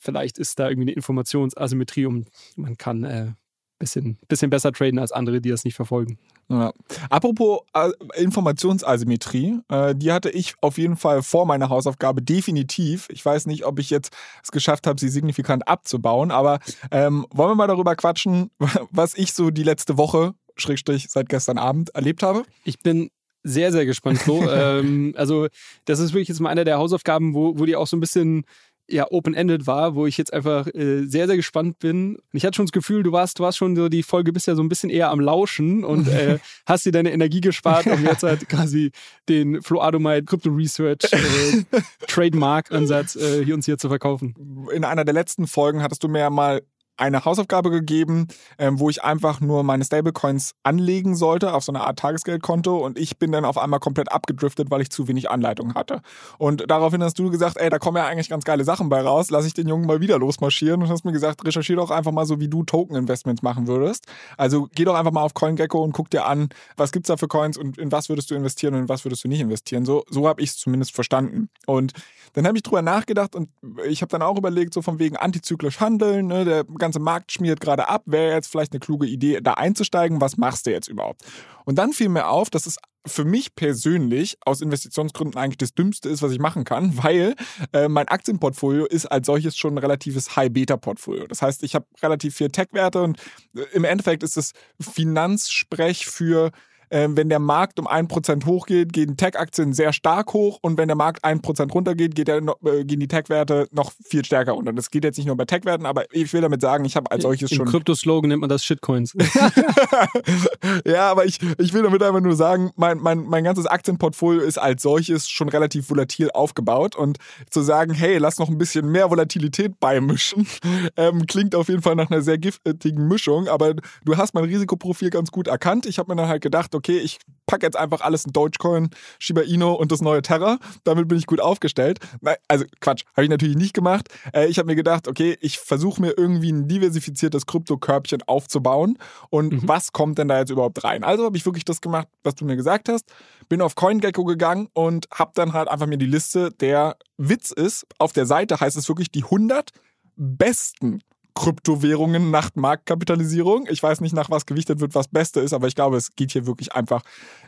vielleicht ist da irgendwie eine Informationsasymmetrie und man kann äh, bisschen, bisschen besser traden als andere, die das nicht verfolgen. Ja. Apropos äh, Informationsasymmetrie, äh, die hatte ich auf jeden Fall vor meiner Hausaufgabe definitiv. Ich weiß nicht, ob ich jetzt es geschafft habe, sie signifikant abzubauen, aber ähm, wollen wir mal darüber quatschen, <laughs> was ich so die letzte Woche, Schrägstrich seit gestern Abend, erlebt habe? Ich bin sehr, sehr gespannt, Flo. <laughs> ähm, also, das ist wirklich jetzt mal eine der Hausaufgaben, wo, wo die auch so ein bisschen ja open-ended war, wo ich jetzt einfach äh, sehr, sehr gespannt bin. Ich hatte schon das Gefühl, du warst, du warst schon so die Folge bisher so ein bisschen eher am Lauschen und äh, <laughs> hast dir deine Energie gespart, um jetzt halt quasi den Flo Adomite Crypto Research äh, <laughs> Trademark Ansatz äh, hier uns hier zu verkaufen. In einer der letzten Folgen hattest du mir ja mal eine Hausaufgabe gegeben, ähm, wo ich einfach nur meine Stablecoins anlegen sollte auf so eine Art Tagesgeldkonto und ich bin dann auf einmal komplett abgedriftet, weil ich zu wenig Anleitung hatte. Und daraufhin hast du gesagt, ey, da kommen ja eigentlich ganz geile Sachen bei raus, lass ich den Jungen mal wieder losmarschieren und hast mir gesagt, recherchier doch einfach mal so, wie du Token-Investments machen würdest. Also geh doch einfach mal auf CoinGecko und guck dir an, was gibt's da für Coins und in was würdest du investieren und in was würdest du nicht investieren. So, so habe ich es zumindest verstanden. Und dann habe ich drüber nachgedacht und ich habe dann auch überlegt, so von wegen antizyklisch handeln, ne, der ganze Markt schmiert gerade ab, wäre jetzt vielleicht eine kluge Idee, da einzusteigen. Was machst du jetzt überhaupt? Und dann fiel mir auf, dass es für mich persönlich aus Investitionsgründen eigentlich das Dümmste ist, was ich machen kann, <laughs> weil äh, mein Aktienportfolio ist als solches schon ein relatives High-Beta-Portfolio. Das heißt, ich habe relativ viel Tech-Werte und äh, im Endeffekt ist es Finanzsprech für ähm, wenn der Markt um 1% hochgeht, gehen Tech-Aktien sehr stark hoch und wenn der Markt 1% runtergeht, geht der, äh, gehen die Tech-Werte noch viel stärker runter. Das geht jetzt nicht nur bei Tech-Werten, aber ich will damit sagen, ich habe als solches Im schon. Im Krypto-Slogan nennt man das Shitcoins. <laughs> ja, aber ich, ich will damit einfach nur sagen, mein, mein, mein ganzes Aktienportfolio ist als solches schon relativ volatil aufgebaut und zu sagen, hey, lass noch ein bisschen mehr Volatilität beimischen, <laughs> ähm, klingt auf jeden Fall nach einer sehr giftigen Mischung, aber du hast mein Risikoprofil ganz gut erkannt. Ich habe mir dann halt gedacht, okay, ich packe jetzt einfach alles in Dogecoin, Shiba Inu und das neue Terra. Damit bin ich gut aufgestellt. Also Quatsch, habe ich natürlich nicht gemacht. Äh, ich habe mir gedacht, okay, ich versuche mir irgendwie ein diversifiziertes Krypto-Körbchen aufzubauen. Und mhm. was kommt denn da jetzt überhaupt rein? Also habe ich wirklich das gemacht, was du mir gesagt hast. Bin auf CoinGecko gegangen und habe dann halt einfach mir die Liste der Witz ist, auf der Seite heißt es wirklich die 100 besten Kryptowährungen nach Marktkapitalisierung. Ich weiß nicht, nach was gewichtet wird, was Beste ist, aber ich glaube, es geht hier wirklich einfach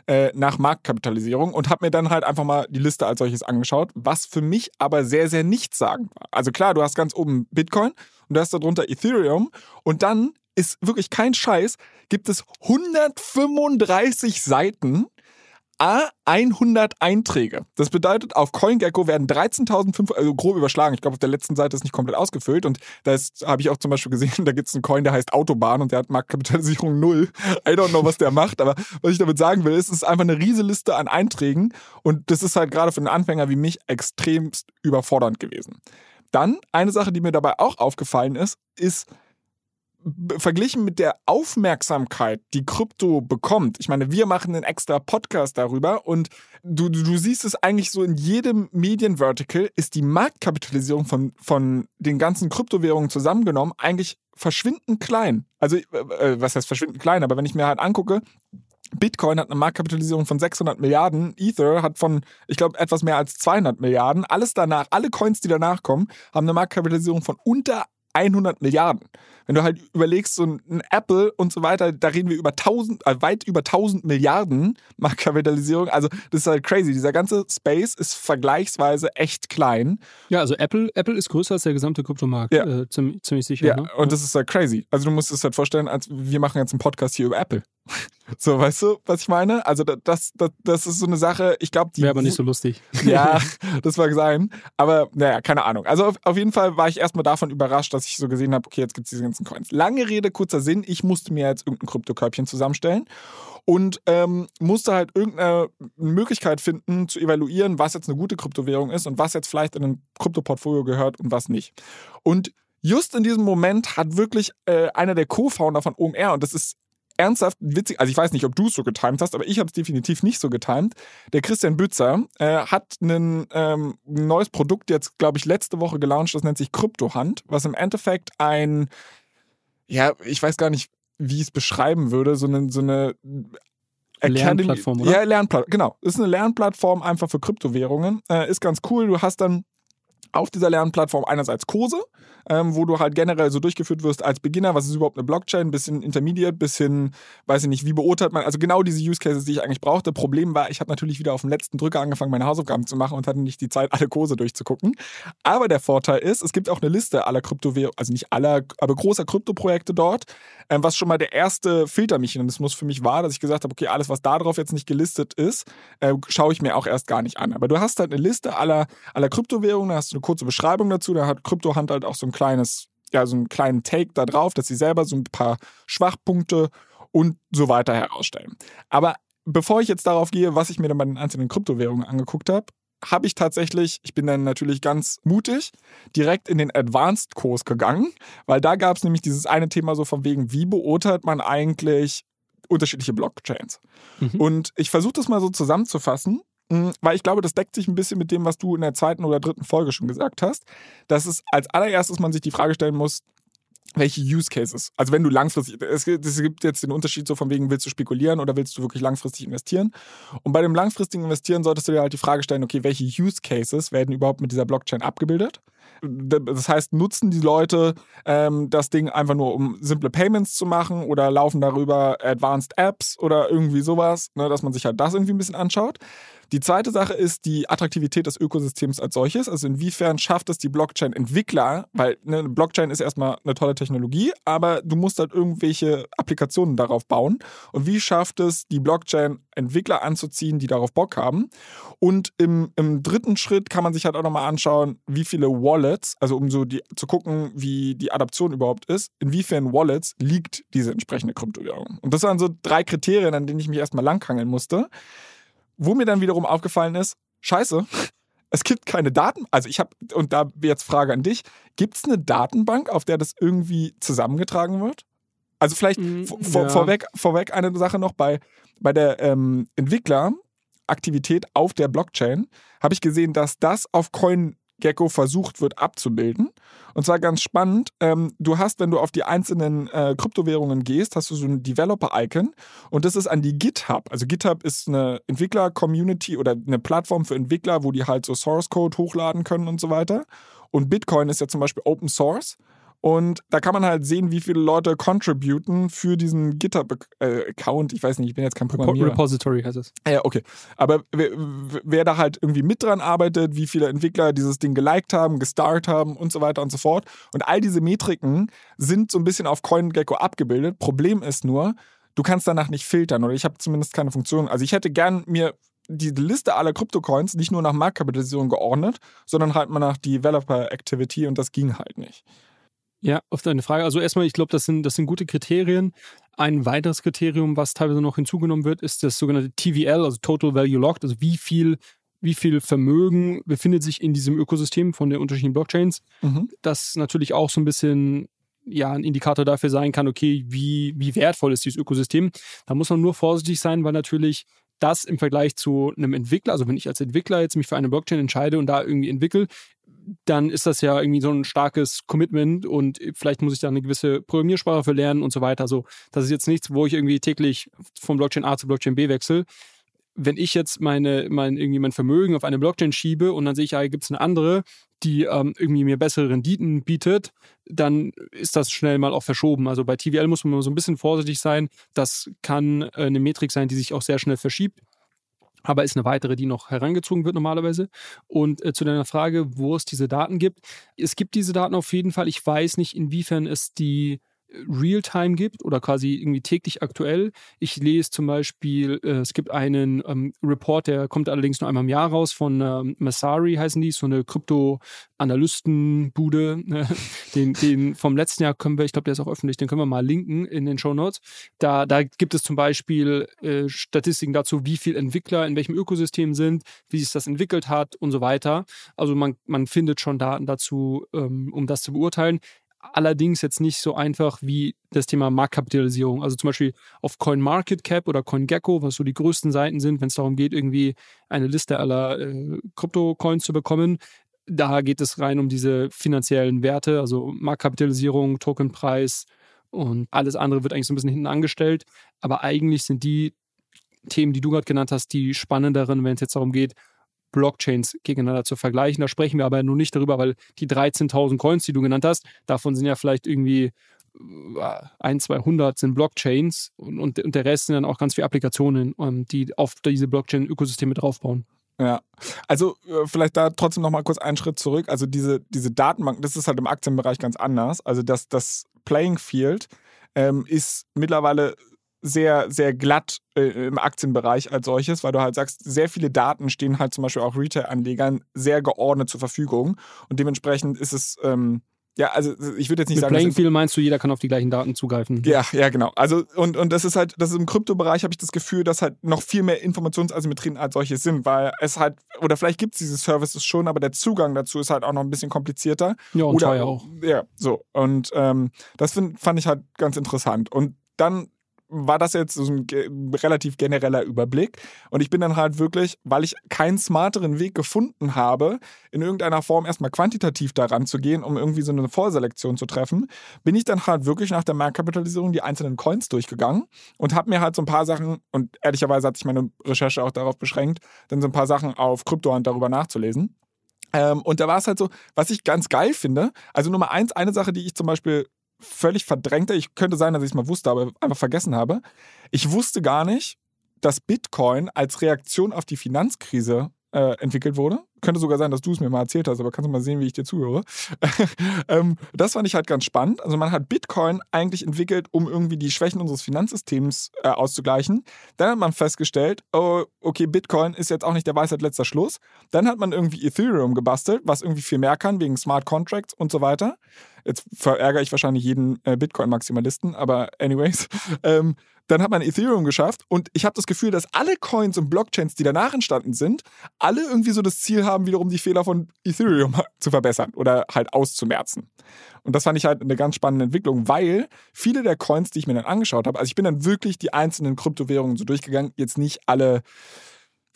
äh, nach Marktkapitalisierung und habe mir dann halt einfach mal die Liste als solches angeschaut, was für mich aber sehr, sehr nichtssagend war. Also klar, du hast ganz oben Bitcoin und du hast darunter Ethereum und dann ist wirklich kein Scheiß, gibt es 135 Seiten A 100 Einträge. Das bedeutet, auf CoinGecko werden 13.500, also grob überschlagen. Ich glaube, auf der letzten Seite ist nicht komplett ausgefüllt. Und da habe ich auch zum Beispiel gesehen, <laughs> da gibt es einen Coin, der heißt Autobahn und der hat Marktkapitalisierung null. I don't know, was der macht. Aber was ich damit sagen will, ist, es ist einfach eine riesige Liste an Einträgen. Und das ist halt gerade für einen Anfänger wie mich extremst überfordernd gewesen. Dann eine Sache, die mir dabei auch aufgefallen ist, ist, verglichen mit der Aufmerksamkeit, die Krypto bekommt, ich meine, wir machen einen extra Podcast darüber und du, du, siehst es eigentlich so in jedem Medienvertical, ist die Marktkapitalisierung von, von den ganzen Kryptowährungen zusammengenommen eigentlich verschwindend klein. Also, äh, äh was heißt verschwindend klein, aber wenn ich mir halt angucke, Bitcoin hat eine Marktkapitalisierung von 600 Milliarden, Ether hat von, ich glaube, etwas mehr als 200 Milliarden. Alles danach, alle Coins, die danach kommen, haben eine Marktkapitalisierung von unter 100 Milliarden. Wenn du halt überlegst, so ein Apple und so weiter, da reden wir über 1000, äh, weit über 1000 Milliarden Marktkapitalisierung. Also das ist halt crazy. Dieser ganze Space ist vergleichsweise echt klein. Ja, also Apple, Apple ist größer als der gesamte Kryptomarkt, ja. äh, ziemlich, ziemlich, sicher. Ja, ne? und das ist halt crazy. Also du musst es halt vorstellen, als wir machen jetzt einen Podcast hier über Apple. So, weißt du, was ich meine? Also das, das, das ist so eine Sache, ich glaube, die... Wäre aber nicht so lustig. Ja, <laughs> das mag sein. Aber naja, keine Ahnung. Also auf, auf jeden Fall war ich erstmal davon überrascht, dass ich so gesehen habe, okay, jetzt gibt es diese ganzen Coins. Lange Rede, kurzer Sinn, ich musste mir jetzt irgendein Kryptokörbchen zusammenstellen und ähm, musste halt irgendeine Möglichkeit finden, zu evaluieren, was jetzt eine gute Kryptowährung ist und was jetzt vielleicht in ein Kryptoportfolio gehört und was nicht. Und just in diesem Moment hat wirklich äh, einer der Co-Founder von OMR, und das ist ernsthaft witzig, also ich weiß nicht, ob du es so getimt hast, aber ich habe es definitiv nicht so getimt. Der Christian Bützer äh, hat ein ähm, neues Produkt jetzt, glaube ich, letzte Woche gelauncht, das nennt sich Kryptohand, was im Endeffekt ein, ja, ich weiß gar nicht, wie ich es beschreiben würde, so eine, so eine Lernplattform, oder? Ja, Lernplattform, genau. Ist eine Lernplattform einfach für Kryptowährungen. Äh, ist ganz cool. Du hast dann auf dieser Lernplattform einerseits Kurse, ähm, wo du halt generell so durchgeführt wirst als Beginner, was ist überhaupt eine Blockchain, bisschen Intermediate, bisschen, weiß ich nicht, wie beurteilt man, also genau diese Use Cases, die ich eigentlich brauchte. Problem war, ich habe natürlich wieder auf dem letzten Drücker angefangen, meine Hausaufgaben zu machen und hatte nicht die Zeit, alle Kurse durchzugucken. Aber der Vorteil ist, es gibt auch eine Liste aller Kryptowährungen, also nicht aller, aber großer Kryptoprojekte dort, ähm, was schon mal der erste Filtermechanismus für mich war, dass ich gesagt habe, okay, alles, was da drauf jetzt nicht gelistet ist, äh, schaue ich mir auch erst gar nicht an. Aber du hast halt eine Liste aller, aller Kryptowährungen, da hast du kurze Beschreibung dazu, da hat Kryptohand halt auch so ein kleines, ja, so einen kleinen Take da drauf, dass sie selber so ein paar Schwachpunkte und so weiter herausstellen. Aber bevor ich jetzt darauf gehe, was ich mir dann bei den einzelnen Kryptowährungen angeguckt habe, habe ich tatsächlich, ich bin dann natürlich ganz mutig, direkt in den Advanced-Kurs gegangen, weil da gab es nämlich dieses eine Thema so von wegen, wie beurteilt man eigentlich unterschiedliche Blockchains? Mhm. Und ich versuche das mal so zusammenzufassen Mm, weil ich glaube, das deckt sich ein bisschen mit dem, was du in der zweiten oder dritten Folge schon gesagt hast, dass es als allererstes man sich die Frage stellen muss, welche Use Cases? Also wenn du langfristig, es gibt, es gibt jetzt den Unterschied so von wegen, willst du spekulieren oder willst du wirklich langfristig investieren? Und bei dem langfristigen Investieren solltest du dir halt die Frage stellen, okay, welche Use Cases werden überhaupt mit dieser Blockchain abgebildet? Das heißt, nutzen die Leute ähm, das Ding einfach nur, um simple Payments zu machen oder laufen darüber Advanced Apps oder irgendwie sowas, ne, dass man sich halt das irgendwie ein bisschen anschaut. Die zweite Sache ist die Attraktivität des Ökosystems als solches. Also inwiefern schafft es die Blockchain-Entwickler, weil eine Blockchain ist erstmal eine tolle Technologie, aber du musst halt irgendwelche Applikationen darauf bauen. Und wie schafft es die Blockchain-Entwickler anzuziehen, die darauf Bock haben? Und im, im dritten Schritt kann man sich halt auch nochmal anschauen, wie viele Wallets, also um so die, zu gucken, wie die Adaption überhaupt ist, inwiefern Wallets liegt diese entsprechende Kryptowährung. Und das waren so drei Kriterien, an denen ich mich erstmal langhangeln musste. Wo mir dann wiederum aufgefallen ist, scheiße, <laughs> es gibt keine Daten. Also ich habe, und da jetzt Frage an dich, gibt es eine Datenbank, auf der das irgendwie zusammengetragen wird? Also vielleicht mm, vor, ja. vorweg, vorweg eine Sache noch bei, bei der ähm, Entwickleraktivität auf der Blockchain habe ich gesehen, dass das auf Coin Gecko versucht wird abzubilden. Und zwar ganz spannend, ähm, du hast, wenn du auf die einzelnen äh, Kryptowährungen gehst, hast du so ein Developer-Icon und das ist an die GitHub. Also GitHub ist eine Entwickler-Community oder eine Plattform für Entwickler, wo die halt so Source-Code hochladen können und so weiter. Und Bitcoin ist ja zum Beispiel Open Source. Und da kann man halt sehen, wie viele Leute contributen für diesen GitHub-Account. Ich weiß nicht, ich bin jetzt kein Programmierer. Repository heißt es. Ja, okay. Aber wer, wer, da halt irgendwie mit dran arbeitet, wie viele Entwickler dieses Ding geliked haben, gestartet haben und so weiter und so fort. Und all diese Metriken sind so ein bisschen auf CoinGecko abgebildet. Problem ist nur, du kannst danach nicht filtern oder ich habe zumindest keine Funktion. Also ich hätte gern mir die Liste aller Kryptocoins nicht nur nach Marktkapitalisierung geordnet, sondern halt mal nach Developer Activity und das ging halt nicht. Ja, auf deine Frage. Also erstmal, ich glaube, das sind, das sind gute Kriterien. Ein weiteres Kriterium, was teilweise noch hinzugenommen wird, ist das sogenannte TVL, also Total Value Locked, also wie viel, wie viel Vermögen befindet sich in diesem Ökosystem von den unterschiedlichen Blockchains. Mhm. Das natürlich auch so ein bisschen ja, ein Indikator dafür sein kann, okay, wie, wie wertvoll ist dieses Ökosystem. Da muss man nur vorsichtig sein, weil natürlich das im Vergleich zu einem Entwickler, also wenn ich als Entwickler jetzt mich für eine Blockchain entscheide und da irgendwie entwickle, dann ist das ja irgendwie so ein starkes Commitment und vielleicht muss ich da eine gewisse Programmiersprache für lernen und so weiter. Also das ist jetzt nichts, wo ich irgendwie täglich von Blockchain A zu Blockchain B wechsle. Wenn ich jetzt meine, mein, irgendwie mein Vermögen auf eine Blockchain schiebe und dann sehe ich, ja, gibt es eine andere, die ähm, irgendwie mir bessere Renditen bietet, dann ist das schnell mal auch verschoben. Also bei TVL muss man so ein bisschen vorsichtig sein. Das kann äh, eine Metrik sein, die sich auch sehr schnell verschiebt aber ist eine weitere, die noch herangezogen wird normalerweise. Und äh, zu deiner Frage, wo es diese Daten gibt. Es gibt diese Daten auf jeden Fall. Ich weiß nicht, inwiefern es die Realtime gibt oder quasi irgendwie täglich aktuell. Ich lese zum Beispiel, äh, es gibt einen ähm, Report, der kommt allerdings nur einmal im Jahr raus von ähm, Masari heißen die, so eine Krypto-Analystenbude. Ne? <laughs> den, den vom letzten Jahr können wir, ich glaube, der ist auch öffentlich, den können wir mal linken in den Show Notes. Da, da gibt es zum Beispiel äh, Statistiken dazu, wie viele Entwickler in welchem Ökosystem sind, wie sich das entwickelt hat und so weiter. Also man, man findet schon Daten dazu, ähm, um das zu beurteilen allerdings jetzt nicht so einfach wie das Thema Marktkapitalisierung. Also zum Beispiel auf CoinMarketCap oder CoinGecko, was so die größten Seiten sind, wenn es darum geht, irgendwie eine Liste aller äh, Krypto-Coins zu bekommen. Da geht es rein um diese finanziellen Werte, also Marktkapitalisierung, Tokenpreis und alles andere wird eigentlich so ein bisschen hinten angestellt. Aber eigentlich sind die Themen, die du gerade genannt hast, die spannenderen, wenn es jetzt darum geht, Blockchains gegeneinander zu vergleichen. Da sprechen wir aber nur nicht darüber, weil die 13.000 Coins, die du genannt hast, davon sind ja vielleicht irgendwie äh, ein, 200 sind Blockchains und, und, und der Rest sind dann auch ganz viele Applikationen, ähm, die auf diese Blockchain-Ökosysteme draufbauen. Ja, also äh, vielleicht da trotzdem noch mal kurz einen Schritt zurück. Also diese, diese Datenbank, das ist halt im Aktienbereich ganz anders. Also das, das Playing Field ähm, ist mittlerweile sehr, sehr glatt äh, im Aktienbereich als solches, weil du halt sagst, sehr viele Daten stehen halt zum Beispiel auch Retail-Anlegern sehr geordnet zur Verfügung. Und dementsprechend ist es, ähm, ja, also ich würde jetzt nicht Mit sagen. Playing Field meinst du, jeder kann auf die gleichen Daten zugreifen. Ja, ja, genau. Also, und, und das ist halt, das ist im Kryptobereich habe ich das Gefühl, dass halt noch viel mehr Informationsasymmetrien als solche sind, weil es halt, oder vielleicht gibt es diese Services schon, aber der Zugang dazu ist halt auch noch ein bisschen komplizierter. Ja, und oder, teuer auch. Ja, so. Und ähm, das find, fand ich halt ganz interessant. Und dann war das jetzt so ein relativ genereller Überblick. Und ich bin dann halt wirklich, weil ich keinen smarteren Weg gefunden habe, in irgendeiner Form erstmal quantitativ daran zu gehen, um irgendwie so eine Vorselektion zu treffen, bin ich dann halt wirklich nach der Marktkapitalisierung die einzelnen Coins durchgegangen und habe mir halt so ein paar Sachen, und ehrlicherweise hat sich meine Recherche auch darauf beschränkt, dann so ein paar Sachen auf Kryptohand darüber nachzulesen. Ähm, und da war es halt so, was ich ganz geil finde. Also Nummer eins, eine Sache, die ich zum Beispiel völlig verdrängte. Ich könnte sein, dass ich es mal wusste, aber einfach vergessen habe. Ich wusste gar nicht, dass Bitcoin als Reaktion auf die Finanzkrise äh, entwickelt wurde. Könnte sogar sein, dass du es mir mal erzählt hast, aber kannst du mal sehen, wie ich dir zuhöre. <laughs> ähm, das fand ich halt ganz spannend. Also man hat Bitcoin eigentlich entwickelt, um irgendwie die Schwächen unseres Finanzsystems äh, auszugleichen. Dann hat man festgestellt, oh, okay, Bitcoin ist jetzt auch nicht der Weisheit letzter Schluss. Dann hat man irgendwie Ethereum gebastelt, was irgendwie viel mehr kann, wegen Smart Contracts und so weiter. Jetzt verärgere ich wahrscheinlich jeden äh, Bitcoin-Maximalisten, aber anyways. <laughs> Ähm, dann hat man Ethereum geschafft und ich habe das Gefühl, dass alle Coins und Blockchains, die danach entstanden sind, alle irgendwie so das Ziel haben, wiederum die Fehler von Ethereum <laughs> zu verbessern oder halt auszumerzen. Und das fand ich halt eine ganz spannende Entwicklung, weil viele der Coins, die ich mir dann angeschaut habe, also ich bin dann wirklich die einzelnen Kryptowährungen so durchgegangen, jetzt nicht alle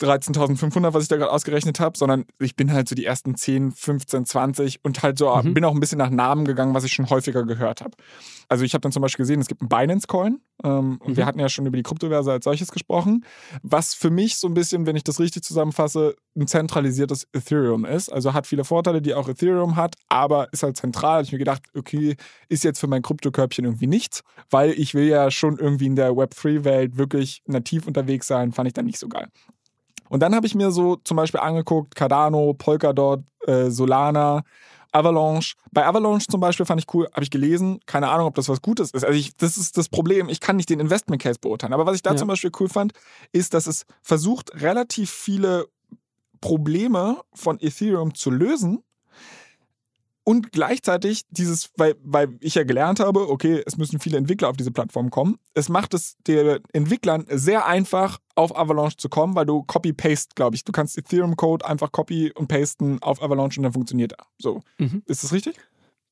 13.500, was ich da gerade ausgerechnet habe, sondern ich bin halt so die ersten 10, 15, 20 und halt so, mhm. bin auch ein bisschen nach Namen gegangen, was ich schon häufiger gehört habe. Also ich habe dann zum Beispiel gesehen, es gibt einen Binance-Coin ähm, und mhm. wir hatten ja schon über die Kryptoverse als solches gesprochen, was für mich so ein bisschen, wenn ich das richtig zusammenfasse, ein zentralisiertes Ethereum ist. Also hat viele Vorteile, die auch Ethereum hat, aber ist halt zentral. Habe ich mir gedacht, okay, ist jetzt für mein Kryptokörbchen irgendwie nichts, weil ich will ja schon irgendwie in der Web3-Welt wirklich nativ unterwegs sein, fand ich dann nicht so geil. Und dann habe ich mir so zum Beispiel angeguckt, Cardano, Polkadot, äh, Solana, Avalanche. Bei Avalanche zum Beispiel fand ich cool, habe ich gelesen. Keine Ahnung, ob das was Gutes ist. Also ich, das ist das Problem. Ich kann nicht den Investment Case beurteilen. Aber was ich da ja. zum Beispiel cool fand, ist, dass es versucht, relativ viele Probleme von Ethereum zu lösen, und gleichzeitig dieses, weil, weil ich ja gelernt habe, okay, es müssen viele Entwickler auf diese Plattform kommen. Es macht es den Entwicklern sehr einfach, auf Avalanche zu kommen, weil du Copy-Paste, glaube ich. Du kannst Ethereum-Code einfach copy und pasten auf Avalanche und dann funktioniert er. So. Mhm. Ist das richtig?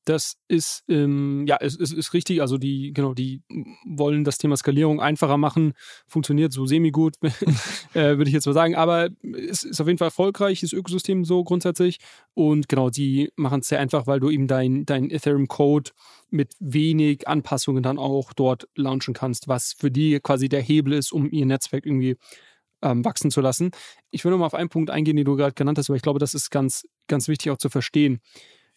Das ist, ähm, ja, es, es ist richtig. Also die, genau, die wollen das Thema Skalierung einfacher machen. Funktioniert so semi-gut, <laughs> äh, würde ich jetzt mal sagen. Aber es ist auf jeden Fall erfolgreich, das Ökosystem so grundsätzlich. Und genau, die machen es sehr einfach, weil du eben dein, dein Ethereum-Code mit wenig Anpassungen dann auch dort launchen kannst, was für die quasi der Hebel ist, um ihr Netzwerk irgendwie ähm, wachsen zu lassen. Ich will noch mal auf einen Punkt eingehen, den du gerade genannt hast, aber ich glaube, das ist ganz, ganz wichtig auch zu verstehen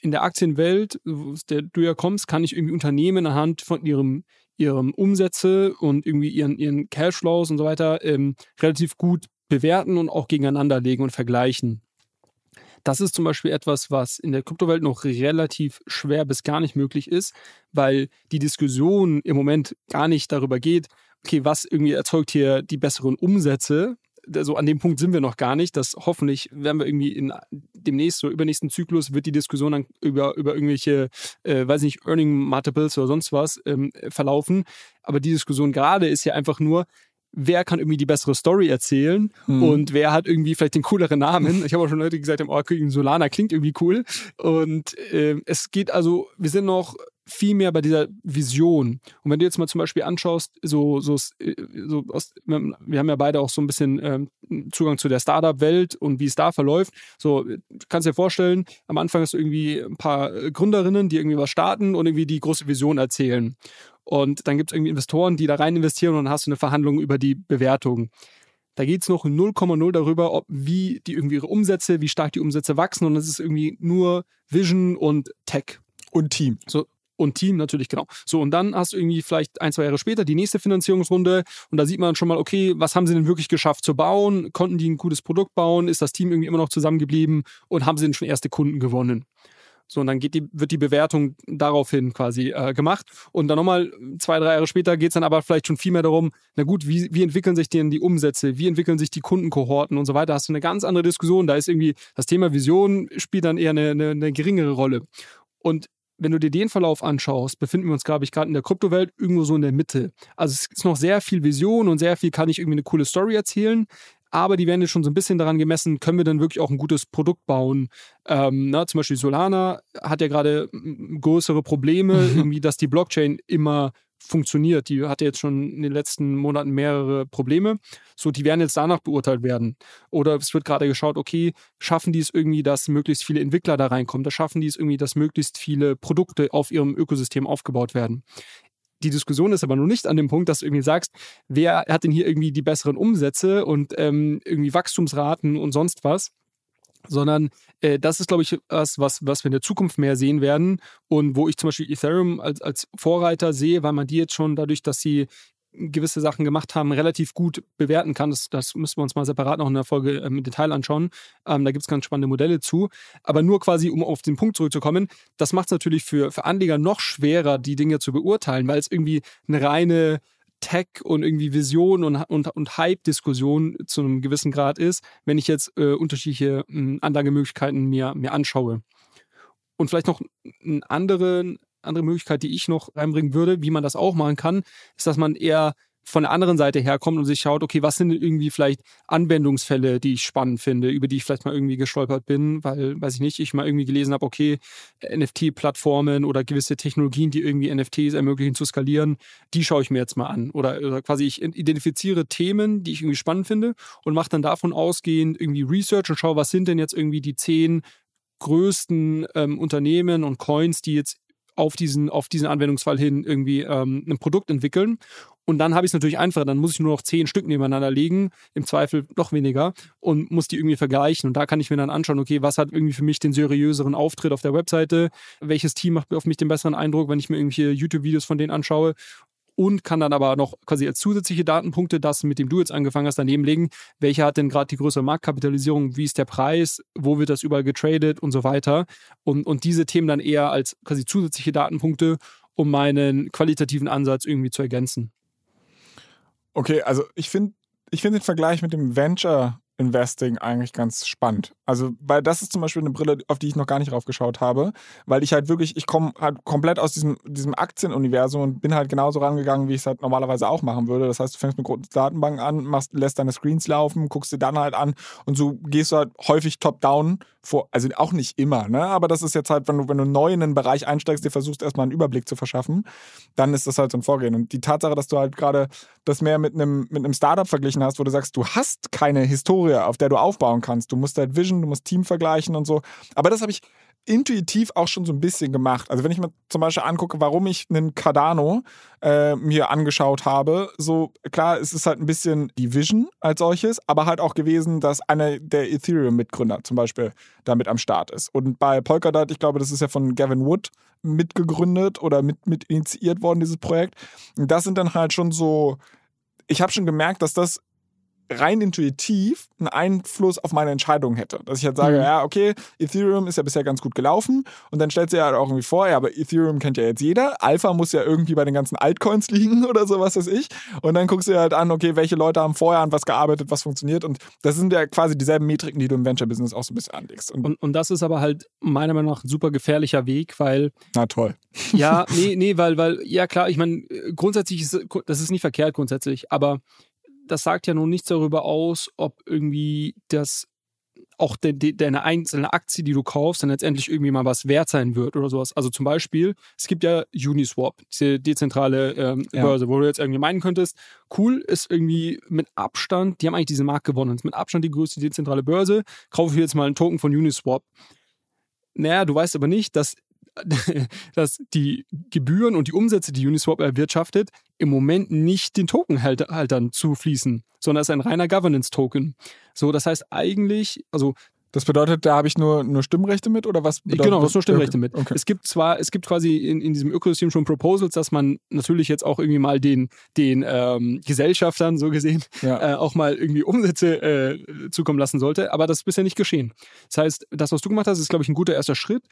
in der Aktienwelt, aus der du ja kommst, kann ich irgendwie Unternehmen anhand von ihrem, ihrem Umsätze und irgendwie ihren, ihren Cashflows und so weiter ähm, relativ gut bewerten und auch gegeneinander legen und vergleichen. Das ist zum Beispiel etwas, was in der Kryptowelt noch relativ schwer bis gar nicht möglich ist, weil die Diskussion im Moment gar nicht darüber geht, okay, was irgendwie erzeugt hier die besseren Umsätze, also an dem Punkt sind wir noch gar nicht. dass hoffentlich werden wir irgendwie in demnächst oder übernächsten Zyklus wird die Diskussion dann über, über irgendwelche, äh, weiß nicht, Earning Multiples oder sonst was ähm, verlaufen. Aber die Diskussion gerade ist ja einfach nur, wer kann irgendwie die bessere Story erzählen hm. und wer hat irgendwie vielleicht den cooleren Namen. Ich habe auch schon Leute gesagt, oh, Solana klingt irgendwie cool. Und äh, es geht also, wir sind noch viel mehr bei dieser Vision. Und wenn du jetzt mal zum Beispiel anschaust, so, so, so aus, wir haben ja beide auch so ein bisschen ähm, Zugang zu der Startup-Welt und wie es da verläuft. So, du kannst dir vorstellen, am Anfang hast du irgendwie ein paar äh, Gründerinnen, die irgendwie was starten und irgendwie die große Vision erzählen. Und dann gibt es irgendwie Investoren, die da rein investieren und dann hast du eine Verhandlung über die Bewertung. Da geht es noch 0,0 darüber, ob wie die irgendwie ihre Umsätze, wie stark die Umsätze wachsen und das ist irgendwie nur Vision und Tech. Und Team. So, und Team natürlich, genau. So, und dann hast du irgendwie vielleicht ein, zwei Jahre später die nächste Finanzierungsrunde und da sieht man schon mal, okay, was haben sie denn wirklich geschafft zu bauen? Konnten die ein gutes Produkt bauen? Ist das Team irgendwie immer noch zusammengeblieben? Und haben sie denn schon erste Kunden gewonnen? So, und dann die, wird die Bewertung daraufhin quasi äh, gemacht. Und dann nochmal zwei, drei Jahre später geht es dann aber vielleicht schon viel mehr darum, na gut, wie, wie entwickeln sich denn die Umsätze? Wie entwickeln sich die Kundenkohorten und so weiter? Hast du eine ganz andere Diskussion. Da ist irgendwie das Thema Vision spielt dann eher eine, eine, eine geringere Rolle. Und wenn du dir den Verlauf anschaust, befinden wir uns, glaube ich, gerade in der Kryptowelt irgendwo so in der Mitte. Also es ist noch sehr viel Vision und sehr viel kann ich irgendwie eine coole Story erzählen. Aber die werden jetzt schon so ein bisschen daran gemessen, können wir dann wirklich auch ein gutes Produkt bauen. Ähm, na, zum Beispiel Solana hat ja gerade größere Probleme, irgendwie, dass die Blockchain immer funktioniert. Die hatte jetzt schon in den letzten Monaten mehrere Probleme. So, die werden jetzt danach beurteilt werden. Oder es wird gerade geschaut, okay, schaffen die es irgendwie, dass möglichst viele Entwickler da reinkommen? Da schaffen die es irgendwie, dass möglichst viele Produkte auf ihrem Ökosystem aufgebaut werden. Die Diskussion ist aber noch nicht an dem Punkt, dass du irgendwie sagst, wer hat denn hier irgendwie die besseren Umsätze und ähm, irgendwie Wachstumsraten und sonst was sondern äh, das ist, glaube ich, was, was, was wir in der Zukunft mehr sehen werden und wo ich zum Beispiel Ethereum als, als Vorreiter sehe, weil man die jetzt schon dadurch, dass sie gewisse Sachen gemacht haben, relativ gut bewerten kann. Das, das müssen wir uns mal separat noch in der Folge ähm, im Detail anschauen. Ähm, da gibt es ganz spannende Modelle zu. Aber nur quasi, um auf den Punkt zurückzukommen, das macht es natürlich für, für Anleger noch schwerer, die Dinge zu beurteilen, weil es irgendwie eine reine Tech und irgendwie Vision und, und, und Hype-Diskussion zu einem gewissen Grad ist, wenn ich jetzt äh, unterschiedliche äh, Anlagemöglichkeiten mir, mir anschaue. Und vielleicht noch eine andere, andere Möglichkeit, die ich noch reinbringen würde, wie man das auch machen kann, ist, dass man eher von der anderen Seite herkommt und sich schaut, okay, was sind irgendwie vielleicht Anwendungsfälle, die ich spannend finde, über die ich vielleicht mal irgendwie gestolpert bin, weil, weiß ich nicht, ich mal irgendwie gelesen habe, okay, NFT-Plattformen oder gewisse Technologien, die irgendwie NFTs ermöglichen zu skalieren, die schaue ich mir jetzt mal an. Oder, oder quasi ich identifiziere Themen, die ich irgendwie spannend finde und mache dann davon ausgehend irgendwie Research und schaue, was sind denn jetzt irgendwie die zehn größten ähm, Unternehmen und Coins, die jetzt auf diesen, auf diesen Anwendungsfall hin irgendwie ähm, ein Produkt entwickeln. Und dann habe ich es natürlich einfacher. Dann muss ich nur noch zehn Stück nebeneinander legen, im Zweifel noch weniger, und muss die irgendwie vergleichen. Und da kann ich mir dann anschauen, okay, was hat irgendwie für mich den seriöseren Auftritt auf der Webseite? Welches Team macht auf mich den besseren Eindruck, wenn ich mir irgendwelche YouTube-Videos von denen anschaue? Und kann dann aber noch quasi als zusätzliche Datenpunkte das, mit dem du jetzt angefangen hast, daneben legen. Welcher hat denn gerade die größere Marktkapitalisierung? Wie ist der Preis? Wo wird das überall getradet und so weiter? Und, und diese Themen dann eher als quasi zusätzliche Datenpunkte, um meinen qualitativen Ansatz irgendwie zu ergänzen. Okay, also ich finde ich find den Vergleich mit dem Venture Investing eigentlich ganz spannend. Also, weil das ist zum Beispiel eine Brille, auf die ich noch gar nicht drauf geschaut habe, weil ich halt wirklich, ich komme halt komplett aus diesem, diesem Aktienuniversum und bin halt genauso rangegangen, wie ich es halt normalerweise auch machen würde. Das heißt, du fängst mit großen Datenbanken an, machst, lässt deine Screens laufen, guckst dir dann halt an und so gehst du halt häufig top-down vor, also auch nicht immer, ne? Aber das ist jetzt halt, wenn du, wenn du neu in einen Bereich einsteigst, dir versuchst erstmal einen Überblick zu verschaffen, dann ist das halt so ein Vorgehen. Und die Tatsache, dass du halt gerade das mehr mit einem, mit einem Startup verglichen hast, wo du sagst, du hast keine Historie, auf der du aufbauen kannst. Du musst halt Vision, du musst Team vergleichen und so. Aber das habe ich intuitiv auch schon so ein bisschen gemacht. Also wenn ich mir zum Beispiel angucke, warum ich einen Cardano äh, mir angeschaut habe, so klar, es ist halt ein bisschen die Vision als solches, aber halt auch gewesen, dass einer der Ethereum-Mitgründer zum Beispiel damit am Start ist. Und bei Polkadot, ich glaube, das ist ja von Gavin Wood mitgegründet oder mit, mit initiiert worden, dieses Projekt. Und das sind dann halt schon so, ich habe schon gemerkt, dass das rein intuitiv einen Einfluss auf meine Entscheidung hätte. Dass ich halt sage, mhm. ja, okay, Ethereum ist ja bisher ganz gut gelaufen und dann stellt sie ja halt auch irgendwie vor, ja, aber Ethereum kennt ja jetzt jeder, Alpha muss ja irgendwie bei den ganzen Altcoins <laughs> liegen oder so, was weiß ich. Und dann guckst du dir halt an, okay, welche Leute haben vorher an was gearbeitet, was funktioniert und das sind ja quasi dieselben Metriken, die du im Venture-Business auch so ein bisschen anlegst. Und, und, und das ist aber halt meiner Meinung nach ein super gefährlicher Weg, weil... Na toll. Ja, <laughs> nee, nee, weil, weil, ja klar, ich meine, grundsätzlich ist, das ist nicht verkehrt grundsätzlich, aber das sagt ja nun nichts darüber aus, ob irgendwie das auch de, de, deine einzelne Aktie, die du kaufst, dann letztendlich irgendwie mal was wert sein wird oder sowas. Also zum Beispiel, es gibt ja Uniswap, diese dezentrale ähm, ja. Börse, wo du jetzt irgendwie meinen könntest, cool ist irgendwie mit Abstand, die haben eigentlich diese Markt gewonnen, ist mit Abstand die größte dezentrale Börse, kaufe ich jetzt mal einen Token von Uniswap. Naja, du weißt aber nicht, dass <laughs> dass die Gebühren und die Umsätze, die Uniswap erwirtschaftet, im Moment nicht den Tokenhaltern zufließen, sondern es ist ein reiner Governance-Token. So, das heißt eigentlich, also das bedeutet, da habe ich nur, nur Stimmrechte mit oder was bedeutet Genau, das nur Stimmrechte mit. Okay. Es gibt zwar, es gibt quasi in, in diesem Ökosystem schon Proposals, dass man natürlich jetzt auch irgendwie mal den, den ähm, Gesellschaftern, so gesehen, ja. äh, auch mal irgendwie Umsätze äh, zukommen lassen sollte, aber das ist bisher nicht geschehen. Das heißt, das, was du gemacht hast, ist, glaube ich, ein guter erster Schritt.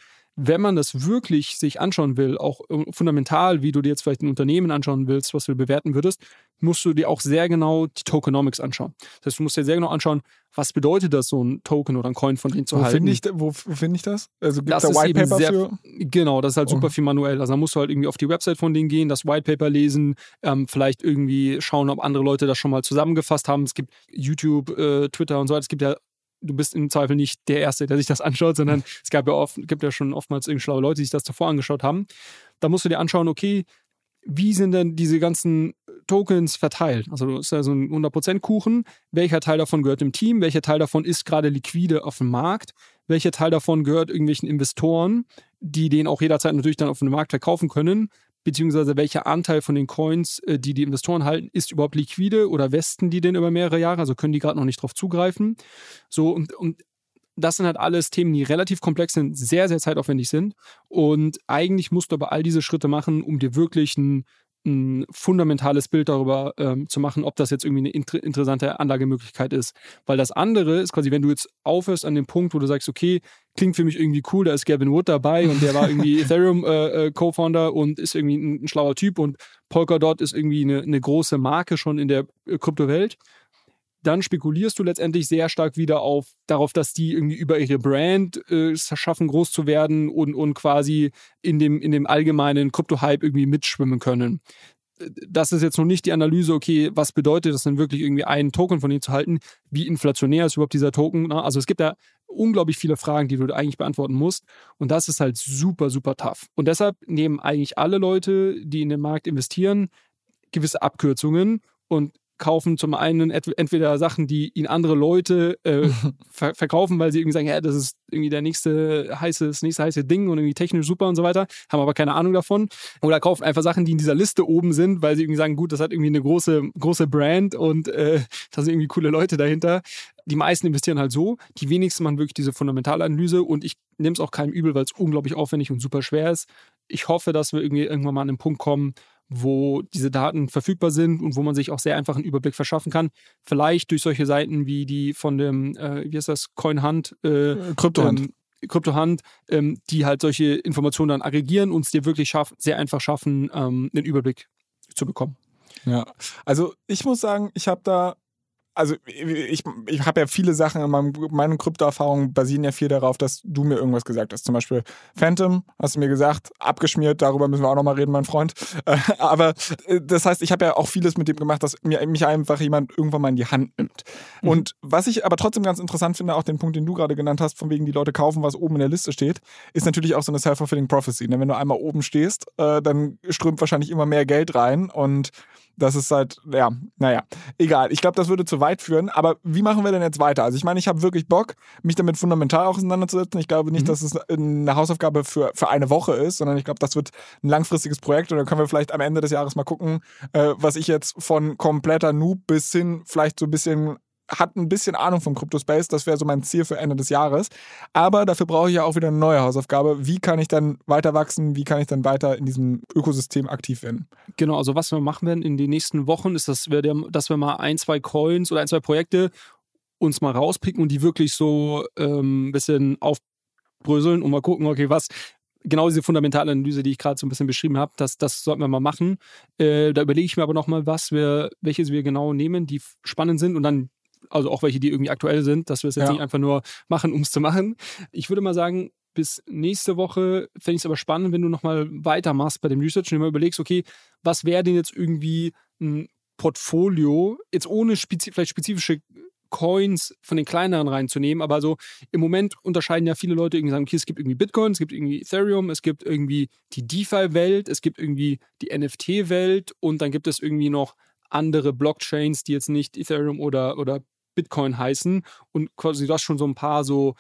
Wenn man das wirklich sich anschauen will, auch äh, fundamental, wie du dir jetzt vielleicht ein Unternehmen anschauen willst, was du bewerten würdest, musst du dir auch sehr genau die Tokenomics anschauen. Das heißt, du musst dir sehr genau anschauen, was bedeutet das, so ein Token oder ein Coin von denen zu wo halten. Find ich, wo finde ich das? Also gibt es da White Paper sehr, für? Genau, das ist halt super oh. viel manuell. Also da musst du halt irgendwie auf die Website von denen gehen, das White Paper lesen, ähm, vielleicht irgendwie schauen, ob andere Leute das schon mal zusammengefasst haben. Es gibt YouTube, äh, Twitter und so weiter. Es gibt ja du bist im Zweifel nicht der Erste, der sich das anschaut, sondern es gab ja oft, gibt ja schon oftmals irgendwie schlaue Leute, die sich das davor angeschaut haben. Da musst du dir anschauen, okay, wie sind denn diese ganzen Tokens verteilt? Also das ist ja so ein 100% Kuchen. Welcher Teil davon gehört dem Team? Welcher Teil davon ist gerade liquide auf dem Markt? Welcher Teil davon gehört irgendwelchen Investoren, die den auch jederzeit natürlich dann auf dem Markt verkaufen können? Beziehungsweise welcher Anteil von den Coins, äh, die die Investoren halten, ist überhaupt liquide oder westen die denn über mehrere Jahre? Also können die gerade noch nicht drauf zugreifen? So und, und das sind halt alles Themen, die relativ komplex sind, sehr, sehr zeitaufwendig sind. Und eigentlich musst du aber all diese Schritte machen, um dir wirklich ein, ein fundamentales Bild darüber ähm, zu machen, ob das jetzt irgendwie eine inter interessante Anlagemöglichkeit ist. Weil das andere ist quasi, wenn du jetzt aufhörst an dem Punkt, wo du sagst, okay, klingt für mich irgendwie cool, da ist Gavin Wood dabei und der war <laughs> irgendwie Ethereum äh, äh, Co-Founder und ist irgendwie ein, ein, schlauer Typ und Polkadot ist irgendwie eine, eine große Marke schon in der äh, Kryptowelt dann spekulierst du letztendlich sehr stark wieder auf darauf, dass die irgendwie über ihre Brand äh, schaffen, groß zu werden und, und quasi in dem, in dem allgemeinen Krypto-Hype irgendwie mitschwimmen können. Das ist jetzt noch nicht die Analyse, okay, was bedeutet das denn wirklich irgendwie einen Token von ihnen zu halten? Wie inflationär ist überhaupt dieser Token? Also es gibt da unglaublich viele Fragen, die du eigentlich beantworten musst. Und das ist halt super, super tough. Und deshalb nehmen eigentlich alle Leute, die in den Markt investieren, gewisse Abkürzungen und kaufen zum einen entweder Sachen, die ihnen andere Leute äh, <laughs> ver verkaufen, weil sie irgendwie sagen, ja, das ist irgendwie der nächste heiße, das nächste heiße Ding und irgendwie technisch super und so weiter, haben aber keine Ahnung davon. Oder kaufen einfach Sachen, die in dieser Liste oben sind, weil sie irgendwie sagen, gut, das hat irgendwie eine große, große Brand und äh, <laughs> da sind irgendwie coole Leute dahinter. Die meisten investieren halt so, die wenigsten machen wirklich diese Fundamentalanalyse und ich nehme es auch keinem übel, weil es unglaublich aufwendig und super schwer ist. Ich hoffe, dass wir irgendwie irgendwann mal an den Punkt kommen, wo diese Daten verfügbar sind und wo man sich auch sehr einfach einen Überblick verschaffen kann. Vielleicht durch solche Seiten wie die von dem, äh, wie heißt das, CoinHunt, äh, äh Kryptohand. Ähm, Kryptohand, ähm, die halt solche Informationen dann aggregieren und es dir wirklich schaff, sehr einfach schaffen, ähm, einen Überblick zu bekommen. Ja, also ich muss sagen, ich habe da also ich, ich habe ja viele Sachen in meinem, meinen Kryptoerfahrungen basieren ja viel darauf, dass du mir irgendwas gesagt hast. Zum Beispiel Phantom, hast du mir gesagt, abgeschmiert, darüber müssen wir auch nochmal reden, mein Freund. Äh, aber äh, das heißt, ich habe ja auch vieles mit dem gemacht, dass mir, mich einfach jemand irgendwann mal in die Hand nimmt. Mhm. Und was ich aber trotzdem ganz interessant finde, auch den Punkt, den du gerade genannt hast, von wegen die Leute kaufen, was oben in der Liste steht, ist natürlich auch so eine self-fulfilling prophecy. Denn wenn du einmal oben stehst, äh, dann strömt wahrscheinlich immer mehr Geld rein und das ist halt, ja, naja, egal. Ich glaube, das würde zu weit führen. Aber wie machen wir denn jetzt weiter? Also ich meine, ich habe wirklich Bock, mich damit fundamental auseinanderzusetzen. Ich glaube nicht, mhm. dass es eine Hausaufgabe für, für eine Woche ist, sondern ich glaube, das wird ein langfristiges Projekt. Und dann können wir vielleicht am Ende des Jahres mal gucken, äh, was ich jetzt von kompletter Noob bis hin vielleicht so ein bisschen hat ein bisschen Ahnung vom Crypto-Space. Das wäre so mein Ziel für Ende des Jahres. Aber dafür brauche ich ja auch wieder eine neue Hausaufgabe. Wie kann ich dann weiter wachsen? Wie kann ich dann weiter in diesem Ökosystem aktiv werden? Genau, also was wir machen werden in den nächsten Wochen, ist, dass wir, dass wir mal ein, zwei Coins oder ein, zwei Projekte uns mal rauspicken und die wirklich so ähm, ein bisschen aufbröseln und mal gucken, okay, was, genau diese fundamentale Analyse, die ich gerade so ein bisschen beschrieben habe, das, das sollten wir mal machen. Äh, da überlege ich mir aber nochmal, was wir, welches wir genau nehmen, die spannend sind und dann also auch welche, die irgendwie aktuell sind, dass wir es jetzt ja. nicht einfach nur machen, um es zu machen. Ich würde mal sagen, bis nächste Woche fände ich es aber spannend, wenn du nochmal weitermachst bei dem Research und dir mal überlegst, okay, was wäre denn jetzt irgendwie ein Portfolio, jetzt ohne spezi vielleicht spezifische Coins von den kleineren reinzunehmen, aber so im Moment unterscheiden ja viele Leute irgendwie sagen, okay, es gibt irgendwie Bitcoin, es gibt irgendwie Ethereum, es gibt irgendwie die DeFi-Welt, es gibt irgendwie die NFT-Welt und dann gibt es irgendwie noch andere Blockchains, die jetzt nicht Ethereum oder, oder Bitcoin heißen und quasi du hast schon so ein paar so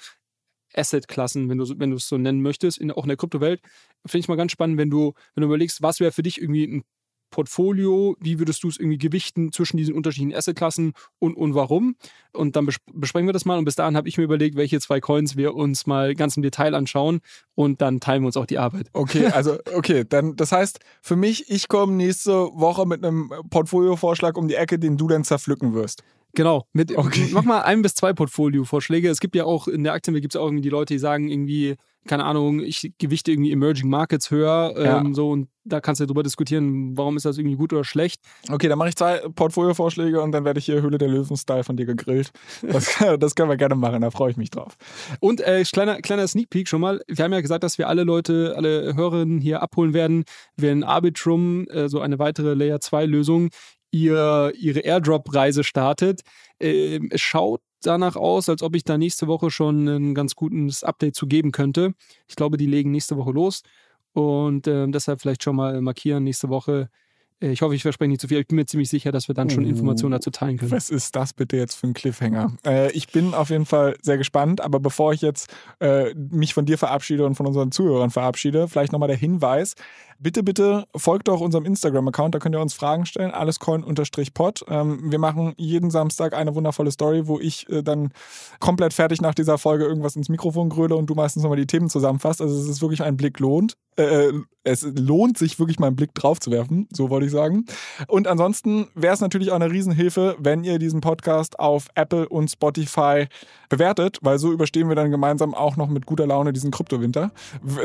Asset-Klassen, wenn du wenn du es so nennen möchtest, in, auch in der Kryptowelt. Finde ich mal ganz spannend, wenn du, wenn du überlegst, was wäre für dich irgendwie ein Portfolio, wie würdest du es irgendwie gewichten zwischen diesen unterschiedlichen Assetklassen und, und warum? Und dann besprechen wir das mal. Und bis dahin habe ich mir überlegt, welche zwei Coins wir uns mal ganz im Detail anschauen und dann teilen wir uns auch die Arbeit. Okay, <laughs> also okay, dann das heißt für mich, ich komme nächste Woche mit einem Portfolio-Vorschlag um die Ecke, den du dann zerpflücken wirst. Genau, mit okay. mach mal ein bis zwei Portfolio-Vorschläge. Es gibt ja auch in der Aktienwelt gibt es auch irgendwie die Leute, die sagen irgendwie, keine Ahnung, ich gewichte irgendwie Emerging Markets höher, ja. ähm, so und da kannst du ja drüber diskutieren, warum ist das irgendwie gut oder schlecht. Okay, dann mache ich zwei Portfolio-Vorschläge und dann werde ich hier Höhle der Löwen-Style von dir gegrillt. Das, <laughs> das, können wir gerne machen, da freue ich mich drauf. Und äh, kleiner, kleiner Sneak Peek schon mal. Wir haben ja gesagt, dass wir alle Leute, alle Hörerinnen hier abholen werden, wenn Arbitrum, äh, so eine weitere Layer 2 Lösung, ihr, ihre Airdrop-Reise startet. Äh, es schaut danach aus, als ob ich da nächste Woche schon ein ganz gutes Update zu geben könnte. Ich glaube, die legen nächste Woche los. Und äh, deshalb vielleicht schon mal markieren, nächste Woche äh, ich hoffe, ich verspreche nicht zu viel. Ich bin mir ziemlich sicher, dass wir dann schon Informationen dazu teilen können. Was ist das bitte jetzt für ein Cliffhanger? Äh, ich bin auf jeden Fall sehr gespannt, aber bevor ich jetzt äh, mich von dir verabschiede und von unseren Zuhörern verabschiede, vielleicht nochmal der Hinweis. Bitte, bitte folgt doch unserem Instagram-Account, da könnt ihr uns Fragen stellen, allescoin-pod. Ähm, wir machen jeden Samstag eine wundervolle Story, wo ich äh, dann komplett fertig nach dieser Folge irgendwas ins Mikrofon gröle und du meistens nochmal die Themen zusammenfasst. Also es ist wirklich ein Blick lohnt. Äh, es lohnt sich wirklich mal einen Blick drauf zu werfen, so wollte ich sagen. Und ansonsten wäre es natürlich auch eine Riesenhilfe, wenn ihr diesen Podcast auf Apple und Spotify bewertet, weil so überstehen wir dann gemeinsam auch noch mit guter Laune diesen Kryptowinter,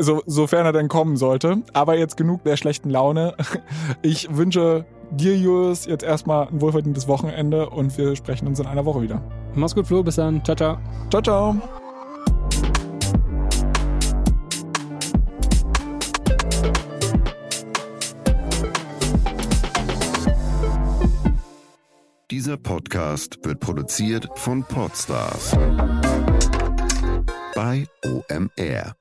so, sofern er denn kommen sollte. Aber jetzt genug der schlechten Laune. <laughs> Ich wünsche dir, Julius, jetzt erstmal ein wohlverdientes Wochenende und wir sprechen uns in einer Woche wieder. Mach's gut, Flo. Bis dann. Ciao, ciao. Ciao, ciao. Dieser Podcast wird produziert von Podstars bei OMR.